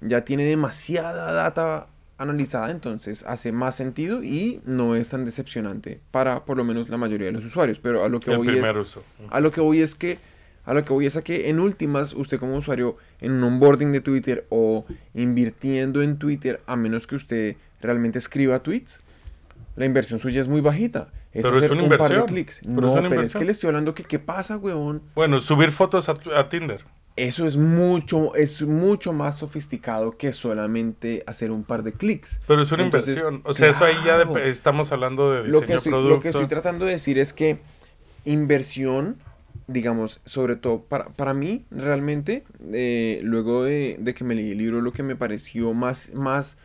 ya tiene demasiada data analizada, entonces hace más sentido y no es tan decepcionante para por lo menos la mayoría de los usuarios. Pero a lo que El voy es, uso. a lo que voy es que a lo que voy es a que en últimas usted como usuario en un onboarding de Twitter o invirtiendo en Twitter a menos que usted realmente escriba tweets la inversión suya es muy bajita. Es Pero es hacer una un par de clics. Pero es No, una pero es que le estoy hablando que qué pasa, weón. Bueno, subir fotos a, Tinder. Eso es mucho, es mucho más sofisticado que solamente hacer un par de clics. Pero es una Entonces, inversión. O sea, eso ahí ya dep- estamos hablando de lo diseño que, estoy, producto. lo que estoy tratando de decir es que inversión, digamos, sobre todo para, para mí, realmente, eh, luego de, de que me leí el libro, lo que me pareció más, más,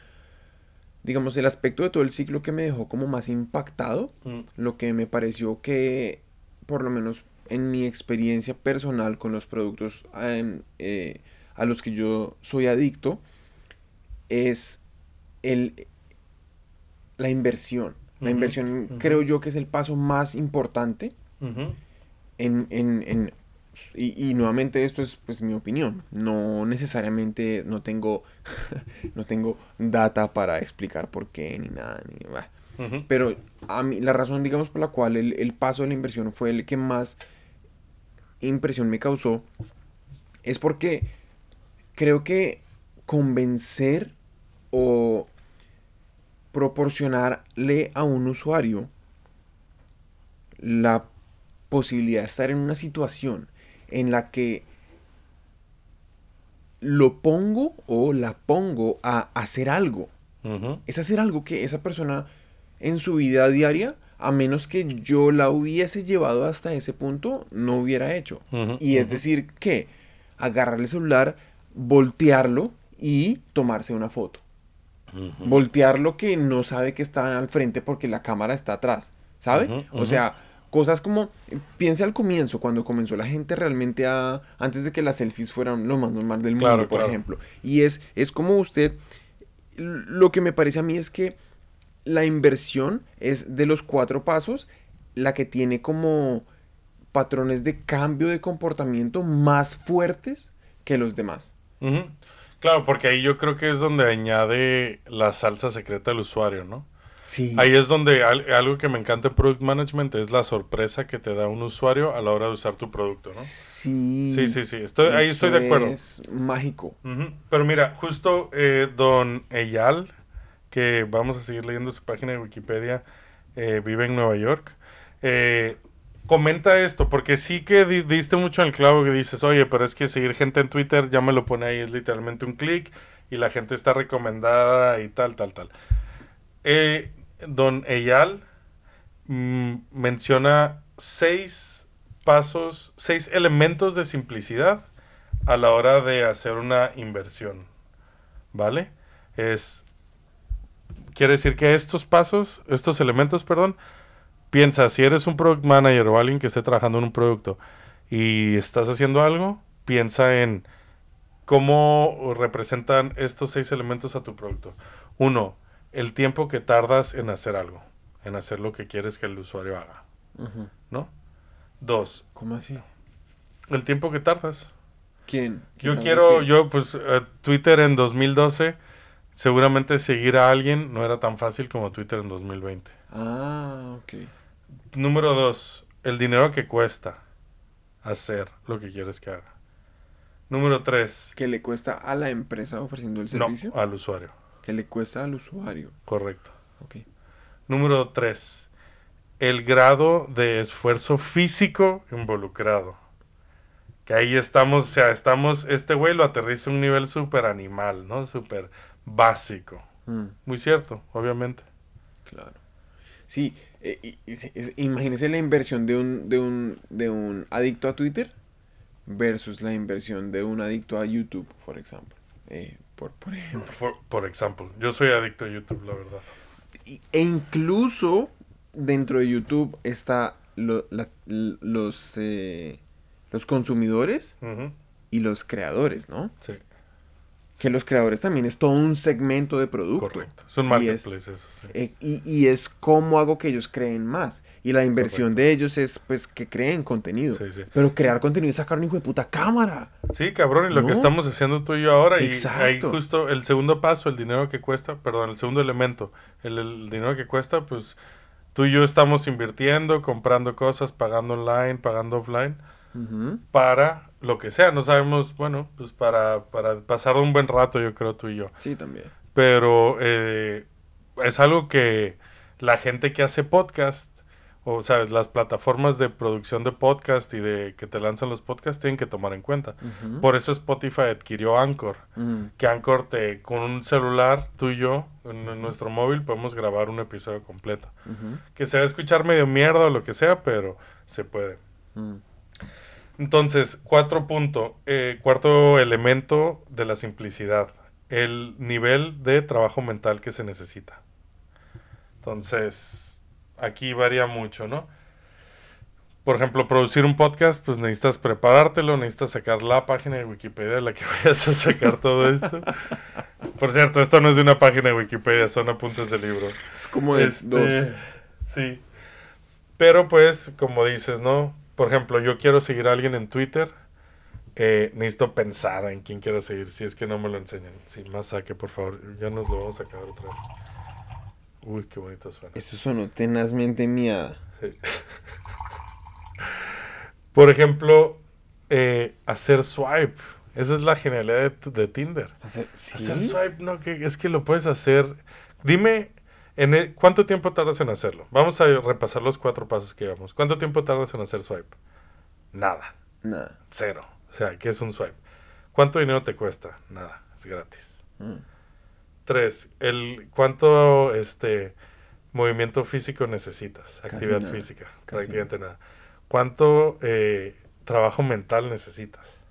digamos, el aspecto de todo el ciclo que me dejó como más impactado, Mm. lo que me pareció que, por lo menos en mi experiencia personal con los productos em, eh, a los que yo soy adicto, es el, la inversión. La inversión creo yo que es el paso más importante. En, en- en- y, y nuevamente esto es pues mi opinión. No necesariamente no tengo (laughs) no tengo data para explicar por qué ni nada ni. Ujú. Pero a mí la razón digamos por la cual el, el paso de la inversión fue el que más impresión me causó es porque creo que convencer o proporcionarle a un usuario la posibilidad de estar en una situación en la que lo pongo o la pongo a hacer algo. Es hacer algo que esa persona en su vida diaria, a menos que yo la hubiese llevado hasta ese punto, no hubiera hecho. Y es decir, que agarrar el celular, voltearlo y tomarse una foto. Voltearlo que no sabe que está al frente porque la cámara está atrás, ¿sabe? O sea, cosas como, piense al comienzo, cuando comenzó la gente realmente a, antes de que las selfies fueran lo más normal del mundo, Claro, por claro. ejemplo. Y es, es como usted, lo que me parece a mí es que la inversión es de los cuatro pasos la que tiene como patrones de cambio de comportamiento más fuertes que los demás. Claro, porque ahí yo creo que es donde añade la salsa secreta del usuario, ¿no? Sí. Ahí es donde al- algo que me encanta en Product Management es la sorpresa que te da un usuario a la hora de usar tu producto, ¿no? Sí. Sí, sí, sí, estoy- ahí estoy de acuerdo. Es mágico. Pero mira, justo eh, Don Eyal, que vamos a seguir leyendo su página de Wikipedia, eh, vive en Nueva York, eh, comenta esto, porque sí que di- diste mucho en el clavo que dices, oye, pero es que seguir gente en Twitter, ya me lo pone ahí, es literalmente un clic y la gente está recomendada y tal, tal, tal. Eh, don Eyal mm, menciona seis pasos, seis elementos de simplicidad a la hora de hacer una inversión. ¿Vale? Es. Quiere decir que estos pasos, estos elementos, perdón, piensa, si eres un product manager o alguien que esté trabajando en un producto y estás haciendo algo, piensa en cómo representan estos seis elementos a tu producto. Uno, el tiempo que tardas en hacer algo, en hacer lo que quieres que el usuario haga. ¿no? Dos, ¿Cómo así? el tiempo que tardas. ¿Quién? Yo quiero, ¿Quién? yo pues eh, Twitter en 2012, seguramente seguir a alguien no era tan fácil como Twitter en 2020. Ah, ok. Número dos, el dinero que cuesta hacer lo que quieres que haga. Número tres, ¿Que le cuesta a la empresa ofreciendo el no, servicio? al usuario, Que le cuesta al usuario. correcto. Número tres, el grado de esfuerzo físico involucrado. Que ahí estamos, o sea, estamos, este güey lo aterriza a un nivel súper animal, ¿no? Súper básico. Mm, Muy cierto, obviamente. claro. Sí, eh, y- y- es- es- imagínese la inversión de un, de, un, de un adicto a Twitter versus la inversión de un adicto a YouTube, por ejemplo. Eh, por, por ejemplo. (laughs) Por, por ejemplo, yo soy adicto a YouTube, la verdad. Y- e incluso dentro de YouTube está lo- la- l- los, eh, los consumidores y los creadores, ¿no? Sí. Que los creadores también es todo un segmento de producto. Correcto. Es un Y eso, sí. Eh, y, y es cómo hago que ellos creen más. Y la inversión de ellos es pues que creen contenido. Sí, sí. Pero crear contenido es sacar un hijo de puta cámara. Sí, cabrón, y lo ¿No? que estamos haciendo tú y yo ahora, y ahí Exacto. justo el segundo paso, el dinero que cuesta, perdón, el segundo elemento, el, el dinero que cuesta, pues tú y yo estamos invirtiendo, comprando cosas, pagando online, pagando offline, para lo que sea, no sabemos, bueno, pues para, para pasar un buen rato, yo creo tú y yo. Sí, también. Pero eh, es algo que la gente que hace podcast, o sabes, las plataformas de producción de podcast y de que te lanzan los podcasts tienen que tomar en cuenta. Por eso Spotify adquirió Anchor. Que Anchor te, con un celular, tú y yo, en, en nuestro móvil, podemos grabar un episodio completo. Que se va a escuchar medio mierda o lo que sea, pero se puede. Entonces, cuatro punto, eh, cuarto elemento de la simplicidad, el nivel de trabajo mental que se necesita. Entonces, aquí varía mucho, ¿no? Por ejemplo, producir un podcast, pues necesitas preparártelo, necesitas sacar la página de Wikipedia de la que (laughs) vayas a sacar todo esto. Por cierto, esto no es de una página de Wikipedia, son apuntes de libro. Es como Este, dos. Sí. Pero pues, como dices, ¿no? Por ejemplo, yo quiero seguir a alguien en Twitter. eh, necesito pensar en quién quiero seguir, si es que no me lo enseñan. Sin más saque, por favor. Ya nos lo vamos a sacar otra vez. Uy, qué bonito suena. Eso sonó tenazmente miada. Sí. (laughs) Por ejemplo, eh, hacer swipe. Esa es la genialidad de, de Tinder. Hacer, swipe, no, que es que lo puedes hacer. Dime, en el- ¿cuánto tiempo tardas en hacerlo? Vamos a repasar los cuatro pasos que llevamos. ¿Cuánto tiempo tardas en hacer swipe? Nada, Nada. cero. O sea, ¿qué es un swipe? ¿Cuánto dinero te cuesta? Nada, es gratis. Mm. Tres, el, ¿cuánto este, movimiento físico necesitas? Casi Actividad nada, física, casi prácticamente nada. ¿Cuánto eh, trabajo mental necesitas?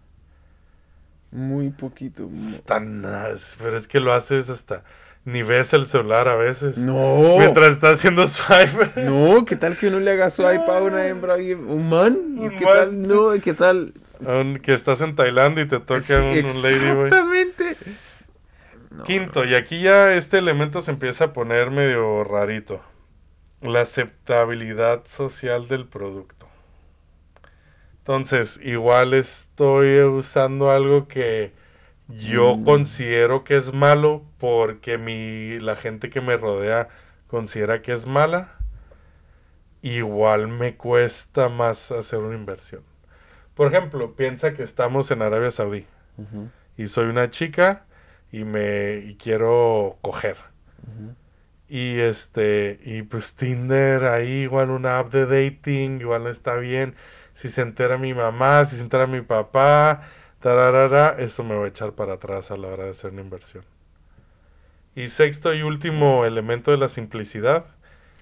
Muy poquito. Está nada, pero es que lo haces hasta ni ves el celular a veces. No. Mientras estás haciendo swipe. No, ¿qué tal que uno le haga swipe a una hembra bien? ¿Un man? ¿Qué man, tal? No, ¿qué tal? Aunque estás en Tailandia y te toca Sí, un, un ladyboy. Exactamente. No, Quinto, y aquí ya este elemento se empieza a poner medio rarito. La aceptabilidad social del producto. Entonces, igual estoy usando algo que yo Mm. considero que es malo porque mi, la gente que me rodea considera que es mala. Igual me cuesta más hacer una inversión. Por ejemplo, piensa que estamos en Arabia Saudí y soy una chica y me y quiero coger. Y este, y pues Tinder ahí igual una app de dating, igual no está bien. Si se entera mi mamá, si se entera mi papá, tararara, eso me va a echar para atrás a la hora de hacer una inversión. Y sexto y último elemento de la simplicidad,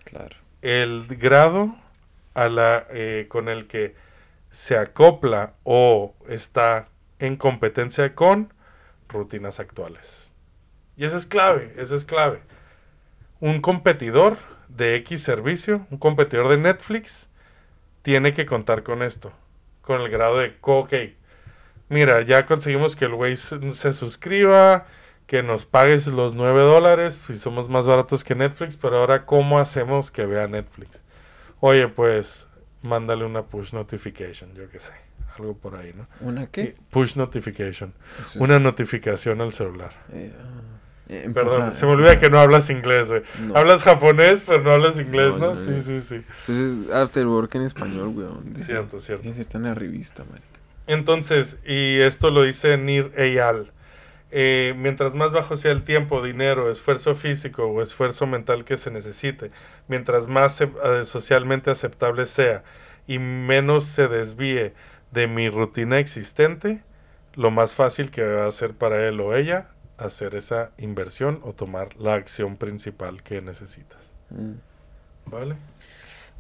Claro. el grado a la, eh, con el que se acopla o está en competencia con rutinas actuales. Y eso es clave, eso es clave. Un competidor de X servicio, un competidor de Netflix, tiene que contar con esto, con el grado de, ok, mira, ya conseguimos que el güey se, se suscriba, que nos pagues los 9 dólares, pues somos más baratos que Netflix, pero ahora ¿cómo hacemos que vea Netflix? Oye, pues mándale una push notification, yo qué sé, algo por ahí, ¿no? ¿Una qué? Push notification, una notificación al celular. eh, ah, eh, Perdón, se me olvida que no hablas inglés, güey. No. Hablas japonés, pero no hablas inglés, No, Sí, sí, sí. Entonces, after work en español. Deja- Cierto, cierto. Deja de ser tan arribista, marica. Entonces, y esto lo dice Nir Eyal, eh, mientras más bajo sea el tiempo, dinero, esfuerzo físico o esfuerzo mental que se necesite, mientras más eh, socialmente aceptable sea y menos se desvíe de mi rutina existente, lo más fácil que va a ser para él o ella hacer esa inversión o tomar la acción principal que necesitas. Mm. ¿Vale?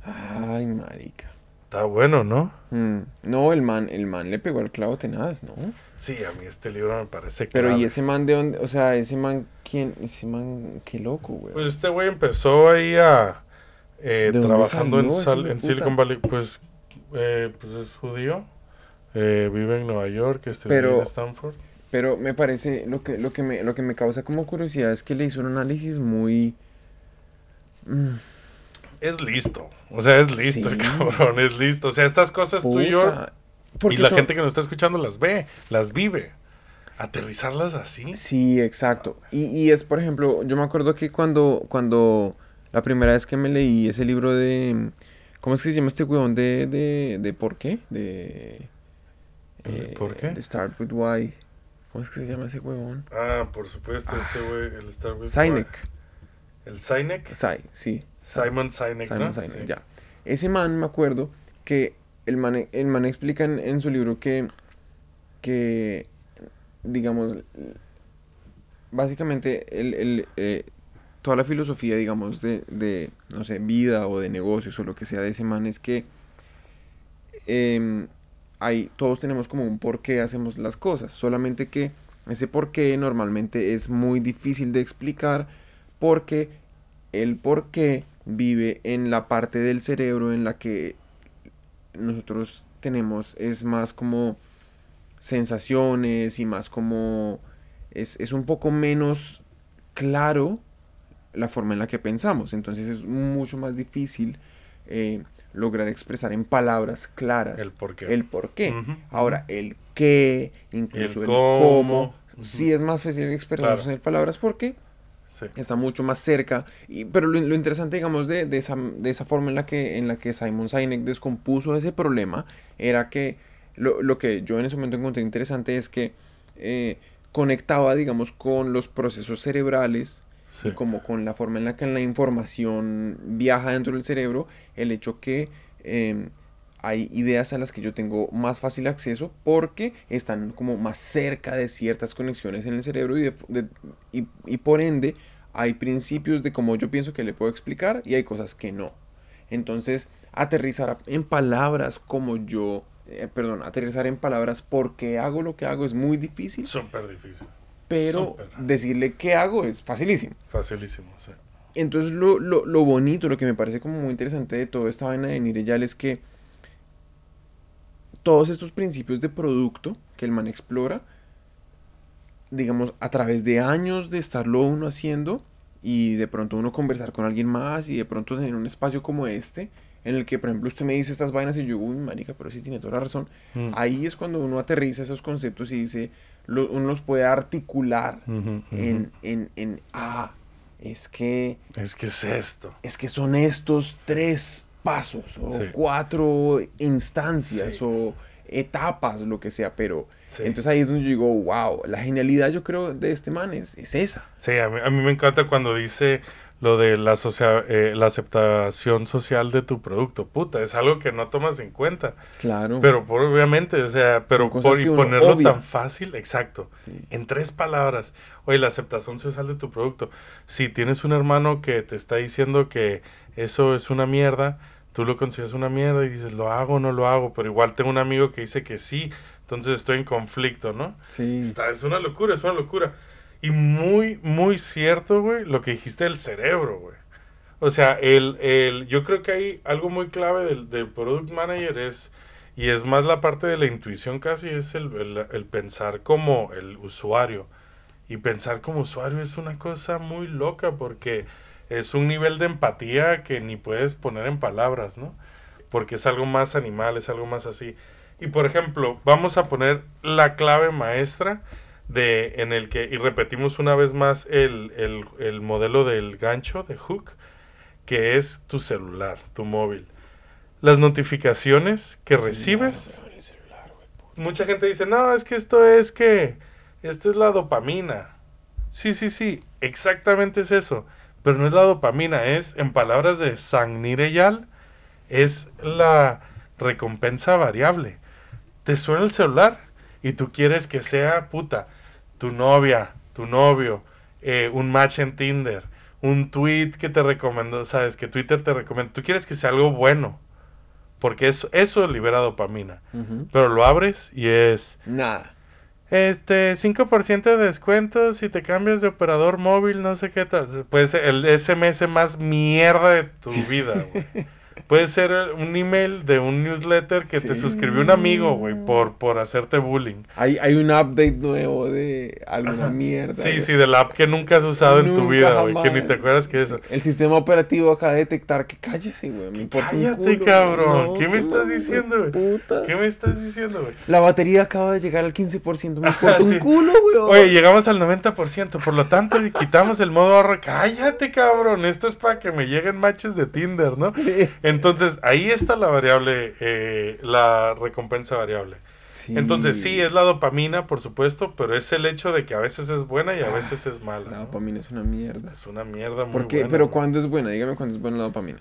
Ay, marica. Está bueno, ¿no? Mm. No, el man, el man le pegó el clavo tenaz, ¿no? Sí, a mí este libro me parece Pero clave. ¿y ese man de dónde? O sea, ese man, ¿quién? Ese man, qué loco, güey. Pues este güey empezó ahí a eh, ¿De dónde trabajando en, Sal- en? Silicon Valley. Pues, eh, pues es judío. eh, vive en Nueva York, estudió Pero- en Stanford. Pero me parece, lo que, lo que, me, lo que me causa como curiosidad es que le hizo un análisis muy... mm, Es listo. O sea, es listo el Sí. cabrón, es listo. O sea, estas cosas tú y yo. Porque y la son- gente que nos está escuchando las ve, las vive. Aterrizarlas así. Sí, exacto. Y, y es, por ejemplo, yo me acuerdo que cuando, cuando la primera vez que me leí ese libro de... ¿Cómo es que se llama este huevón de, de, de por qué? De... ¿De por qué? De Start With Why. ¿Cómo es que se llama ese huevón? Ah, por supuesto, este güey, el Star Wars. Sinek. El Sinek. Sai, sí. Simon Sinek, Simon ¿no? Sinek, Sí. ya. Ese man, me acuerdo que el man, el man explica en, en su libro que, que, digamos, básicamente el, el, eh, toda la filosofía, digamos, de, de, no sé, vida o de negocios o lo que sea de ese man es que em, hay, todos tenemos como un por qué hacemos las cosas, solamente que ese por qué normalmente es muy difícil de explicar porque el por qué vive en la parte del cerebro en la que nosotros tenemos es más como sensaciones y más como es, es un poco menos claro la forma en la que pensamos entonces es mucho más difícil eh, lograr expresar en palabras claras El por qué. el por qué. Ujú, Ahora, el qué, incluso El el, cómo, cómo, ujú. sí es más fácil expresar Claro. en palabras porque Sí. está mucho más cerca. Y, pero lo, lo interesante, digamos, de, de esa, de esa forma en la, que, en la que Simon Sinek descompuso ese problema, era que lo, lo que yo en ese momento encontré interesante es que eh, conectaba, digamos, con los procesos cerebrales Sí. y como con la forma en la que la información viaja dentro del cerebro, el hecho que eh, hay ideas a las que yo tengo más fácil acceso porque están como más cerca de ciertas conexiones en el cerebro y, de- de- y, y por ende hay principios de cómo yo pienso que le puedo explicar y hay cosas que no. Entonces, aterrizar en palabras como yo, eh, perdón, aterrizar en palabras por qué hago lo que hago es muy difícil, Súper difícil. pero súper. decirle qué hago es facilísimo. Facilísimo, sí. Entonces lo, lo, lo bonito, lo que me parece como muy interesante de toda esta vaina de Nireyal es que todos estos principios de producto que el man explora, digamos, a través de años de estarlo uno haciendo y de pronto uno conversar con alguien más y de pronto tener un espacio como este, en el que, por ejemplo, usted me dice estas vainas y yo, uy, marica, pero sí tiene toda la razón. Mm. Ahí es cuando uno aterriza esos conceptos y dice, lo- uno los puede articular en, en, en, ah, es que Es que es esto. es que son estos tres pasos o Sí. cuatro instancias Sí. o etapas, lo que sea, pero Sí. entonces ahí es donde yo digo, wow, la genialidad yo creo de este man es, es esa. Sí, a mí, a mí me encanta cuando dice lo de la, eh, la aceptación social de tu producto. Puta, es algo que no tomas en cuenta. Claro. Pero por, obviamente, o sea, pero por y ponerlo obvia. tan fácil, exacto. Sí. En tres palabras. Oye, la aceptación social de tu producto. Si tienes un hermano que te está diciendo que eso es una mierda, tú lo consideras una mierda y dices, lo hago o no lo hago, pero igual tengo un amigo que dice que sí, entonces estoy en conflicto, ¿no? Sí. Está, es una locura, es una locura. Y muy, muy cierto, güey, lo que dijiste del cerebro, güey. O sea, el, el, yo creo que hay algo muy clave del, del product manager es, y es más la parte de la intuición casi, es el, el- el pensar como el usuario. Y pensar como usuario es una cosa muy loca porque es un nivel de empatía que ni puedes poner en palabras, ¿no? Porque es algo más animal, es algo más así. Y por ejemplo, vamos a poner la clave maestra de en el que, y repetimos una vez más el, el- el modelo del gancho, de hook, que es tu celular, tu móvil. Las notificaciones que recibes, mucha gente dice, no, es que esto es que, esto es la dopamina. Sí, sí, sí, exactamente es eso. Pero no es la dopamina, es, en palabras de San Nireyal, es la recompensa variable. Te suena el celular y tú quieres que sea, puta, tu novia, tu novio, eh, un match en Tinder, un tweet que te recomendó, sabes, que Twitter te recomienda. Tú quieres que sea algo bueno, porque eso, eso libera dopamina. Pero lo abres y es, Nada. Este, 5% de descuento si te cambias de operador móvil, no sé qué tal. Puede ser el SMS más mierda de tu vida, güey. (laughs) Puede ser un email de un newsletter que te suscribió un amigo, güey, por, por hacerte bullying. Hay, hay un update nuevo de alguna mierda. Sí, güey. sí, de la app que nunca has usado en tu vida, güey, que ni te acuerdas que eso. El sistema operativo acaba de detectar que cállese, güey. Me importa un Cállate, culo, cabrón. ¿Qué me estás diciendo, güey? puta. ¿Qué me estás diciendo, güey? La batería acaba de llegar al 15%. Me importa sí. un culo, güey. Oye, llegamos al 90%, por lo tanto quitamos el modo ahorro. Cállate, cabrón. Esto es para que me lleguen matches de Tinder, ¿no? Entonces, ahí está la variable, eh, la recompensa variable. Entonces, sí, es la dopamina, por supuesto, pero es el hecho de que a veces es buena y a veces es mala. La ¿no? dopamina es una mierda. Es una mierda muy ¿Por qué? buena, Pero. ¿cuándo es buena? Dígame cuándo es buena la dopamina.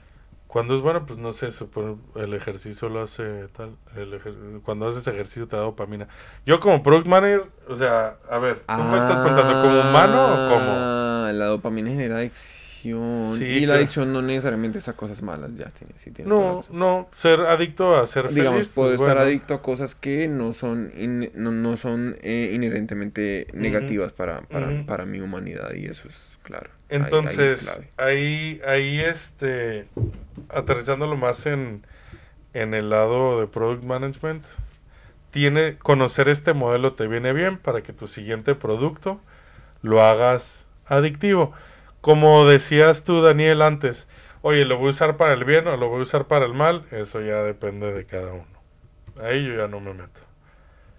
Cuando es bueno, pues no sé, supone- el ejercicio lo hace tal. el ejer- cuando haces ejercicio te da dopamina. Yo como product manager, o sea, a ver, ¿tú me estás preguntando como humano o como...? Ah, La dopamina genera adicción. Sí, y la claro. adicción no necesariamente es a cosas malas. Ya tiene, sí tiene No, no, ser adicto a ser Digamos, feliz. pues, estar bueno. adicto a cosas que no son, in- no, no son eh, inherentemente negativas para, para, para mi humanidad y eso es claro. Ahí- ahí es Entonces, ahí, ahí, este, aterrizándolo más en, en el lado de product management, tiene, conocer este modelo te viene bien para que tu siguiente producto lo hagas adictivo. Como decías tú, Daniel, antes, oye, ¿lo voy a usar para el bien o lo voy a usar para el mal? Eso ya depende de cada uno. Ahí yo ya no me meto.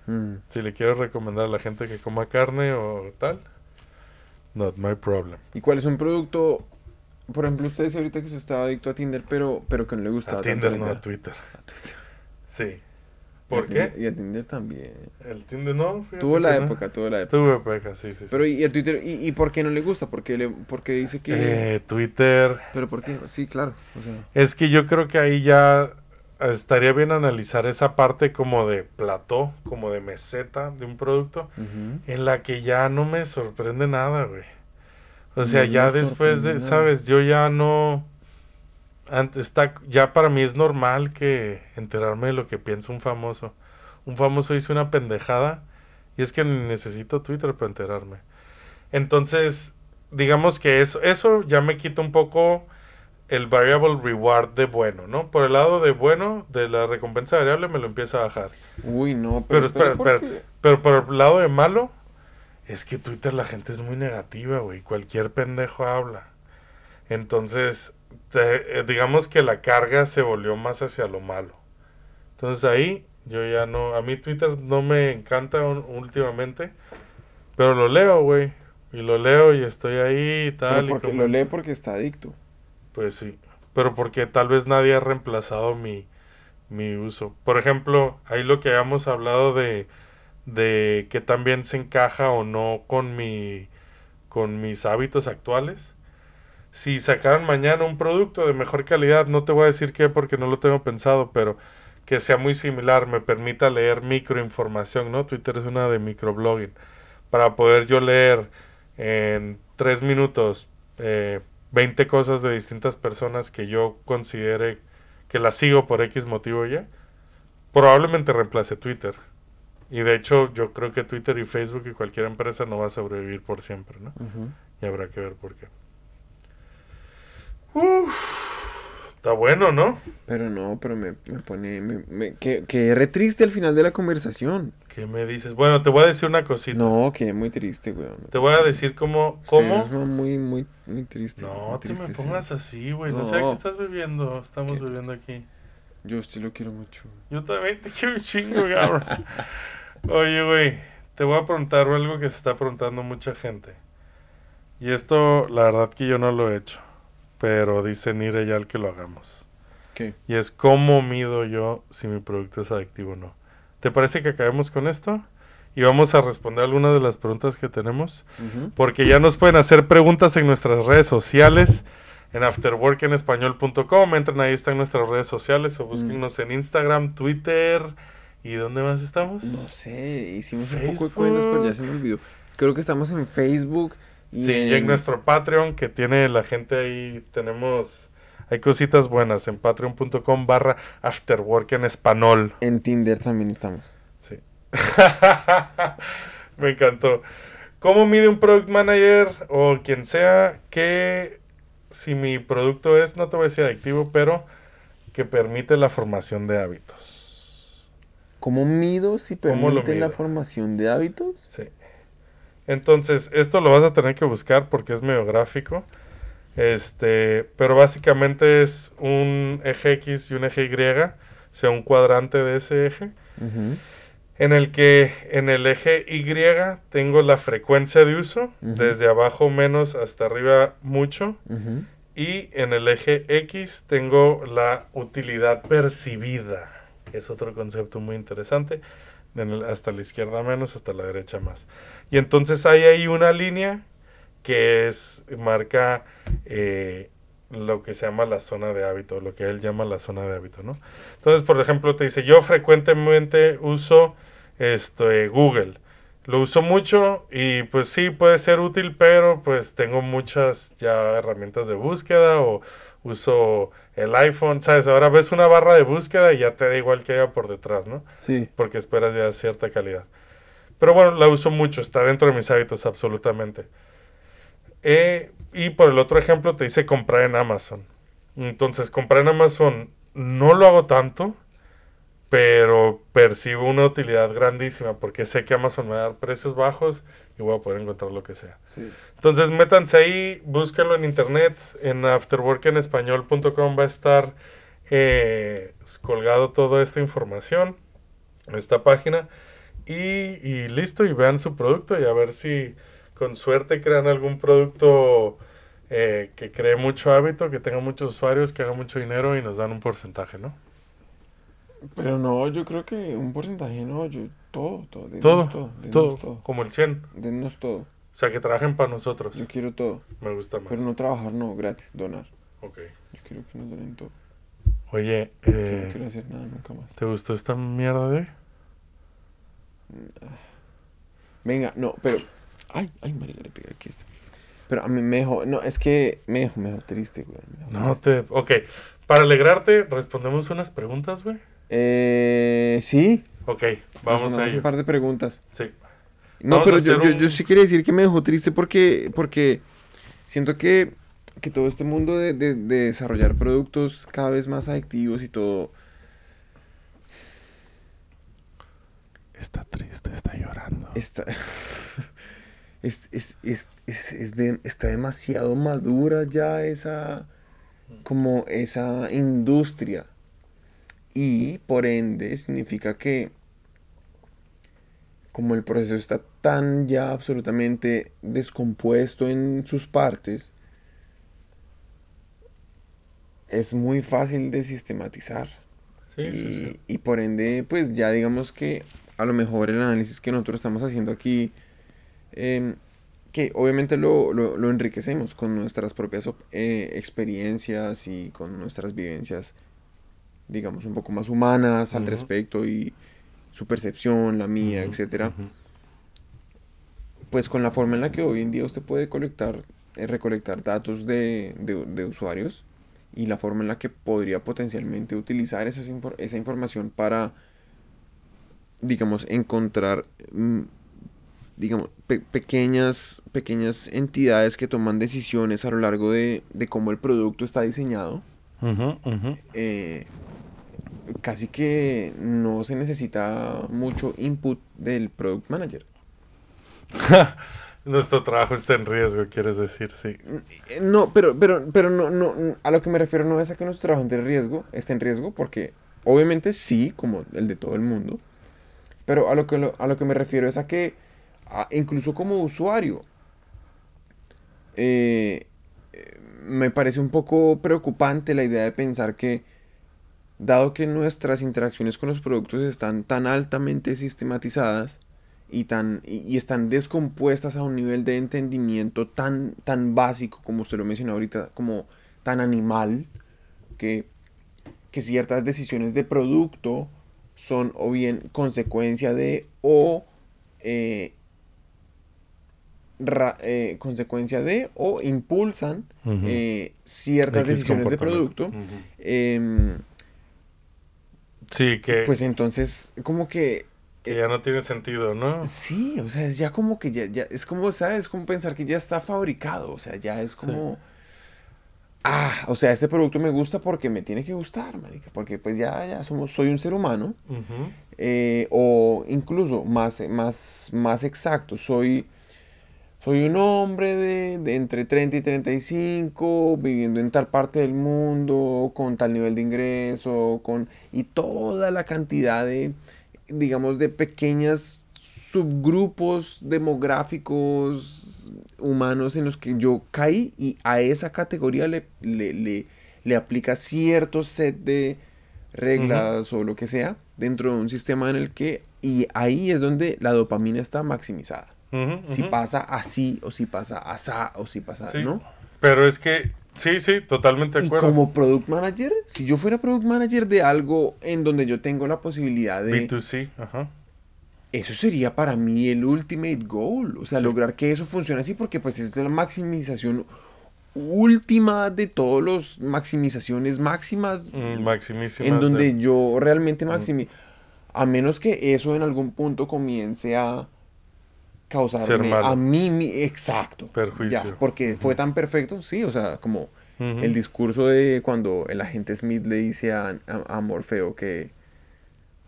Mm. Si le quiero recomendar a la gente que coma carne o tal, not my problem. ¿Y cuál es un producto? Por ejemplo, usted decía ahorita que usted estaba adicto a Tinder, pero, pero que no le gustaba A Tinder, no a. Twitter. A Twitter. Sí. ¿Por qué? Tinder- Y a Tinder también. El Tinder no. Tuvo la no. época, tuvo la época. Tuve época, sí, sí. sí. Pero y a Twitter, ¿y, y por qué no le gusta? Porque le, porque dice que... Eh, Twitter. Pero ¿por qué? Sí, claro. O sea, Es que yo creo que ahí ya estaría bien analizar esa parte como de plató, como de meseta de un producto, en la que ya no me sorprende nada, güey. O sea, No ya después de, nada. sabes, yo ya no... Antes está, ya para mí es normal que enterarme de lo que piensa un famoso. Un famoso hizo una pendejada y es que ni necesito Twitter para enterarme. Entonces, digamos que eso, eso ya me quita un poco el variable reward de bueno, ¿no? Por el lado de bueno, de la recompensa variable me lo empieza a bajar. Uy, no, Pero pero, espera, ¿por qué? Pero por el lado de malo, es que Twitter la gente es muy negativa, güey. Cualquier pendejo habla. Entonces, te- eh, digamos que la carga se volvió más hacia lo malo. Entonces ahí yo ya no, a mí Twitter no me encanta un- últimamente, pero lo leo, güey. Y lo leo y estoy ahí y tal. Pero y porque como- lo lee porque está adicto. pues sí, pero porque tal vez nadie ha reemplazado mi, mi uso. Por ejemplo, ahí lo que habíamos hablado de, de que también se encaja o no con mi con mis hábitos actuales. Si sacaran mañana un producto de mejor calidad, no te voy a decir qué porque no lo tengo pensado, pero que sea muy similar, me permita leer microinformación, ¿no? Twitter es una de microblogging. Para poder yo leer en tres minutos eh, 20 cosas de distintas personas que yo considere que las sigo por X motivo ya, probablemente reemplace Twitter. Y de hecho, yo creo que Twitter y Facebook y cualquier empresa no va a sobrevivir por siempre, ¿no? Y habrá que ver por qué. Uf, está bueno, ¿no? Pero no, pero me, me pone... Me, me, que, que re triste al final de la conversación. ¿Qué me dices? Bueno, te voy a decir una cosita. No, que muy triste, weón. Te voy a decir cómo... Sí, ¿Cómo? es muy, muy, muy triste. No muy te me sí. pongas así, güey. No. sé No. qué estás viviendo. Estamos Qué viviendo aquí. Yo sí lo quiero mucho. Yo también te quiero un chingo, cabrón. (laughs) Oye, güey, te voy a preguntar algo que se está preguntando mucha gente. Y esto, la verdad que yo no lo he hecho. Pero dice Nire ya el que lo hagamos. ¿Qué? Y es cómo mido yo si mi producto es adictivo o no. ¿Te parece que acabemos con esto? Y vamos a responder algunas de las preguntas que tenemos. Porque ya nos pueden hacer preguntas en nuestras redes sociales. En afterworkenespañol.com. Entren ahí, están nuestras redes sociales. O búsquennos en Instagram, Twitter. ¿Y dónde más estamos? No sé, hicimos un poco de cuentas, pero Facebook. ya se me olvidó. Creo que estamos en Facebook. Sí, y en nuestro Patreon que tiene la gente ahí, tenemos, hay cositas buenas en patreon.com barra afterwork en español. En Tinder también estamos. Sí. (laughs) Me encantó. ¿Cómo mide un product manager o quien sea que si mi producto es, no te voy a decir adictivo, pero que permite la formación de hábitos. ¿Cómo mido si ¿Cómo lo permite la formación de hábitos? Sí. Entonces, esto lo vas a tener que buscar porque es medio gráfico. Este, pero básicamente es un eje X y un eje Y, o sea, un cuadrante de ese eje, en el que en el eje Y tengo la frecuencia de uso, desde abajo menos hasta arriba mucho, y en el eje X tengo la utilidad percibida, que es otro concepto muy interesante. Hasta la izquierda menos, hasta la derecha más. Y entonces hay ahí una línea que es marca eh, lo que se llama la zona de hábito, lo que él llama la zona de hábito, ¿no? Entonces, por ejemplo, te dice, yo frecuentemente uso esto, eh, Google. Lo uso mucho y pues sí puede ser útil, pero pues tengo muchas ya herramientas de búsqueda o uso el iPhone, ¿sabes? Ahora ves una barra de búsqueda y ya te da igual que haya por detrás, ¿no? Sí. Porque esperas ya cierta calidad. Pero bueno, la uso mucho, está dentro de mis hábitos absolutamente. Eh, y por el otro ejemplo te dice comprar en Amazon. Entonces, comprar en Amazon no lo hago tanto, pero percibo una utilidad grandísima porque sé que Amazon me va a dar precios bajos y voy a poder encontrar lo que sea. Sí. Entonces métanse ahí, búsquenlo en internet, en afterworkenespañol.com va a estar eh, colgado toda esta información, esta página, y, y listo, y vean su producto y a ver si con suerte crean algún producto eh, que cree mucho hábito, que tenga muchos usuarios, que haga mucho dinero y nos dan un porcentaje, ¿no? Pero no, yo creo que un porcentaje no, yo todo, todo, denos Todo, todo, denos todo, todo, como el 100. denos todo. O sea, que trabajen para nosotros. Yo quiero todo, Me gusta más. pero no trabajar, no, gratis, donar. Ok. Yo quiero que nos donen todo. Oye, Yo no eh, quiero hacer nada nunca más. ¿te gustó esta mierda de hoy? Venga, no, pero. Ay, ay, marica, le pegué aquí este. Pero a mí me dejó. No, es que me dejó, me dejó triste, güey. me dejó No triste. te... Ok, para alegrarte, respondemos unas preguntas, güey. Eh. Sí. Ok, vamos a ello. un par de preguntas. Sí. No, Vamos pero yo, yo, sí quería decir que me dejó triste porque, porque siento que, que todo este mundo de, de- de desarrollar productos cada vez más adictivos y todo, Está triste, está llorando. está, (laughs) es, es, es, es- es de- está demasiado madura ya esa, como esa industria. Y por ende significa que como el proceso está tan ya absolutamente descompuesto en sus partes, es muy fácil de sistematizar. Sí, y, sí, sí. y por ende, pues ya digamos que a lo mejor el análisis que nosotros estamos haciendo aquí, em, que obviamente lo, lo- lo enriquecemos con nuestras propias op- eh, experiencias y con nuestras vivencias, digamos, un poco más humanas al Ujú. respecto y su percepción, la mía, Ujú, etcétera ujú. pues con la forma en la que hoy en día usted puede colectar, eh, recolectar datos de, de- de usuarios y la forma en la que podría potencialmente utilizar esas infor- esa información para, digamos, encontrar, mm, digamos, pe- pequeñas, pequeñas entidades que toman decisiones a lo largo de, de cómo el producto está diseñado. Ujú, ujú. eh, casi que no se necesita mucho input del product manager. (laughs) Nuestro trabajo está en riesgo, quieres decir, sí. Eh, No, pero, pero, pero no, no, a lo que me refiero no es a que nuestro trabajo esté en riesgo, esté en riesgo, porque obviamente sí, como el de todo el mundo, pero a lo que, a lo que me refiero es a que a- incluso como usuario, eh, eh, me parece un poco preocupante la idea de pensar que, dado que nuestras interacciones con los productos están tan altamente sistematizadas, y, tan, y, están descompuestas a un nivel de entendimiento tan, tan básico, como usted lo mencionó ahorita, como tan animal, que, que ciertas decisiones de producto son o bien consecuencia de o eh, ra- eh, consecuencia de o impulsan eh, ciertas X decisiones de producto. Sí, que, pues entonces como que que ya no tiene sentido, ¿no? Sí, o sea, es ya como que ya, ya, es como, ¿sabes? Es como pensar que ya está fabricado, o sea, ya es como... ah, o sea, este producto me gusta porque me tiene que gustar, marica, porque pues ya, ya somos, soy un ser humano, eh, o incluso más, más, más exacto, soy, soy un hombre de, de entre 30 y 35, viviendo en tal parte del mundo, con tal nivel de ingreso, con, y toda la cantidad de, digamos, de pequeñas subgrupos demográficos humanos en los que yo caí y a esa categoría le, le, le, le aplica cierto set de reglas o lo que sea dentro de un sistema en el que y ahí es donde la dopamina está maximizada. Ujú, Si ujú. pasa así o si pasa asá o si pasa, Sí. ¿no? Pero es que, sí, sí, totalmente de Y acuerdo. como product manager, si yo fuera product manager de algo en donde yo tengo la posibilidad de B2C, ajá. Eso sería para mí el ultimate goal, o sea, Sí. lograr que eso funcione así porque pues es la maximización última de todos los maximizaciones máximas Mm, maximísimas en donde de- yo realmente maximi a menos que eso en algún punto comience a causarme a mí mi- exacto Perjuicio. ya, porque fue tan perfecto sí o sea como el discurso de cuando el agente Smith le dice a, a- a Morfeo que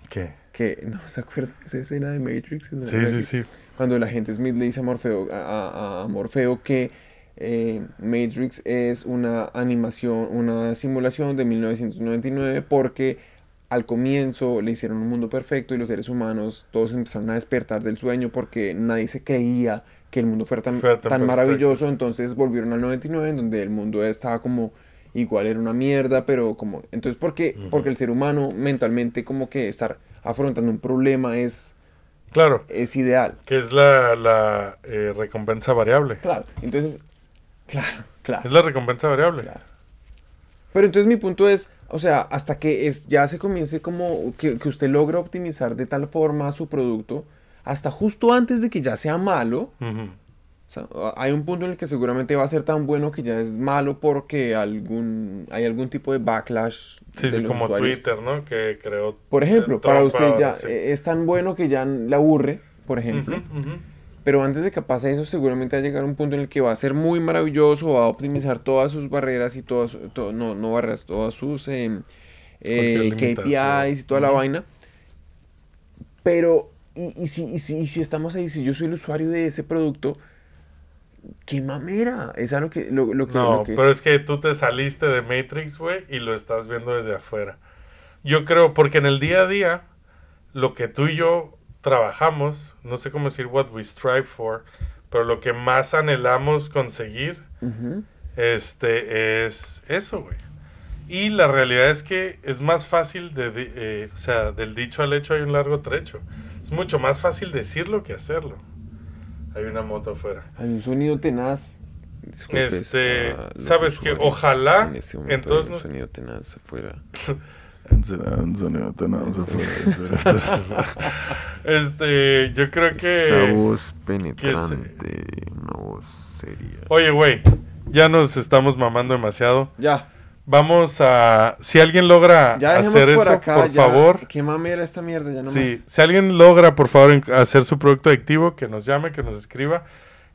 ¿Qué? que no se acuerda de esa escena de Matrix Sí, sí, sí. cuando el agente Smith le dice a Morfeo, a Morfeo que eh, Matrix es una animación, una simulación de 1999 porque al comienzo le hicieron un mundo perfecto y los seres humanos todos empezaron a despertar del sueño porque nadie se creía que el mundo fuera tan, Fuera tan tan perfecto. maravilloso, entonces volvieron al 99 en donde el mundo estaba como igual era una mierda, pero como entonces porque porque el ser humano mentalmente como que estar afrontando un problema es Claro, es ideal. que es la, la eh, recompensa variable. Claro, entonces, claro, claro, Es la recompensa variable. claro. Pero entonces mi punto es, o sea, hasta que es, ya se comience como que, que usted logra optimizar de tal forma su producto, hasta justo antes de que ya sea malo, Ujú. o sea, hay un punto en el que seguramente va a ser tan bueno que ya es malo porque algún, hay algún tipo de backlash. Sí, de sí, como usuarios. Twitter, ¿no? Que creó. Por ejemplo, para usted ya sí. es tan bueno que ya le aburre, por ejemplo. Pero antes de que pase eso, seguramente va a llegar un punto en el que va a ser muy maravilloso, va a optimizar todas sus barreras y todas, to- no, no barreras, todas sus em, eh, limitación. KPIs y toda la Ujú. vaina. Pero, y, y si, y, si, y si estamos ahí, si yo soy el usuario de ese producto, qué mamera. Es algo que, lo, lo que, No, lo que- pero es que tú te saliste de Matrix, güey, y lo estás viendo desde afuera. Yo creo, porque en el día a día, lo que tú y yo trabajamos, no sé cómo decir what we strive for, pero lo que más anhelamos conseguir, este, es eso, güey. Y la realidad es que es más fácil, de, de- eh, o sea, del dicho al hecho hay un largo trecho. Es mucho más fácil decirlo que hacerlo. Hay una moto afuera. Hay un sonido tenaz. Disculpes Este, sabes que ojalá En este momento entonces hay un sonido tenaz afuera. (laughs) (laughs) Este, yo creo Esa que. voz penetrante, una voz seria. Oye, güey, ya nos estamos mamando demasiado. Ya, Vamos a. Si alguien logra ya hacer por eso, acá, por ya. favor. Qué mamera esta mierda, ya no Sí, si alguien logra, por favor, hacer su producto adictivo, que nos llame, que nos escriba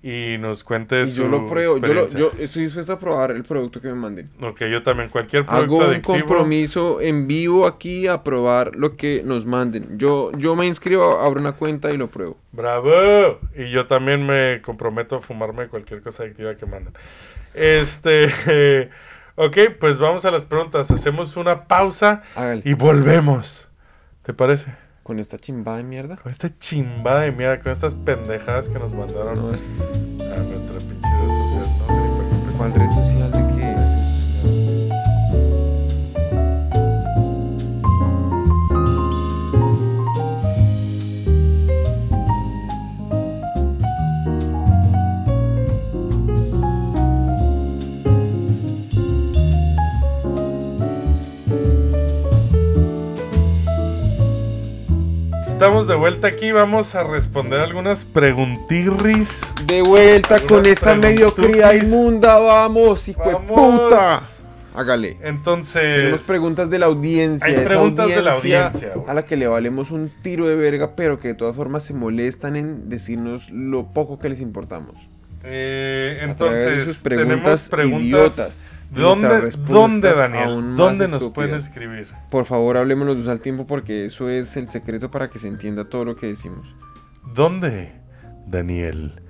y nos cuente Y su yo lo pruebo, yo, lo- yo estoy dispuesto a probar el producto que me manden. Ok, yo también. Cualquier producto Hago un adictivo. compromiso en vivo aquí a probar lo que nos manden. Yo, yo me inscribo, abro una cuenta y lo pruebo. ¡Bravo! Y yo también me comprometo a fumarme cualquier cosa adictiva que manden. Este. (laughs) ok, pues vamos a las preguntas. Hacemos una pausa Hágale. y volvemos. ¿Te parece? Con esta chimba de mierda. Con esta chimbada de mierda, con estas pendejadas que nos mandaron No, es- a nuestra pinche red social. No sé ni para qué. ¿Cuál red social Estamos de vuelta aquí. Vamos a responder algunas preguntirris. De vuelta con esta mediocridad inmunda, vamos, hijo de puta. Hágale. Entonces. Tenemos preguntas de la audiencia. Hay preguntas de la audiencia, güey. A la que le valemos un tiro de verga, pero que de todas formas se molestan en decirnos lo poco que les importamos. Eh, entonces, tenemos preguntas preguntas idiotas. ¿Dónde, ¿dónde Daniel? ¿Dónde nos estúpidas. pueden escribir? Por favor, hablémonos de usar tiempo porque eso es el secreto para que se entienda todo lo que decimos. ¿Dónde? Daniel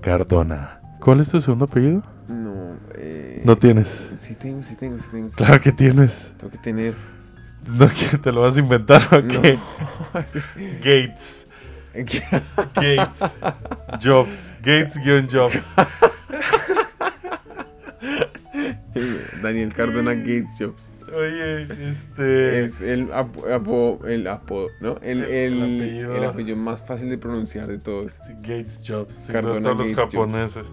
Cardona. ¿Cuál es tu segundo apellido? No, eh... No tienes. Sí tengo, sí tengo, sí tengo. sí Claro que tienes. Tengo que tener. ¿No que te lo vas a inventar o qué? (laughs) Gates. (laughs) Gates. Jobs. Gates-Jobs. (laughs) Daniel Cardona Gates Jobs. Oye, este. Es el, apo- apo- el apodo, ¿no? El, El- el, el el apellido. apellido. más fácil de pronunciar de todos. sí, Gates Jobs. Cardona los Gates Jobs. japoneses.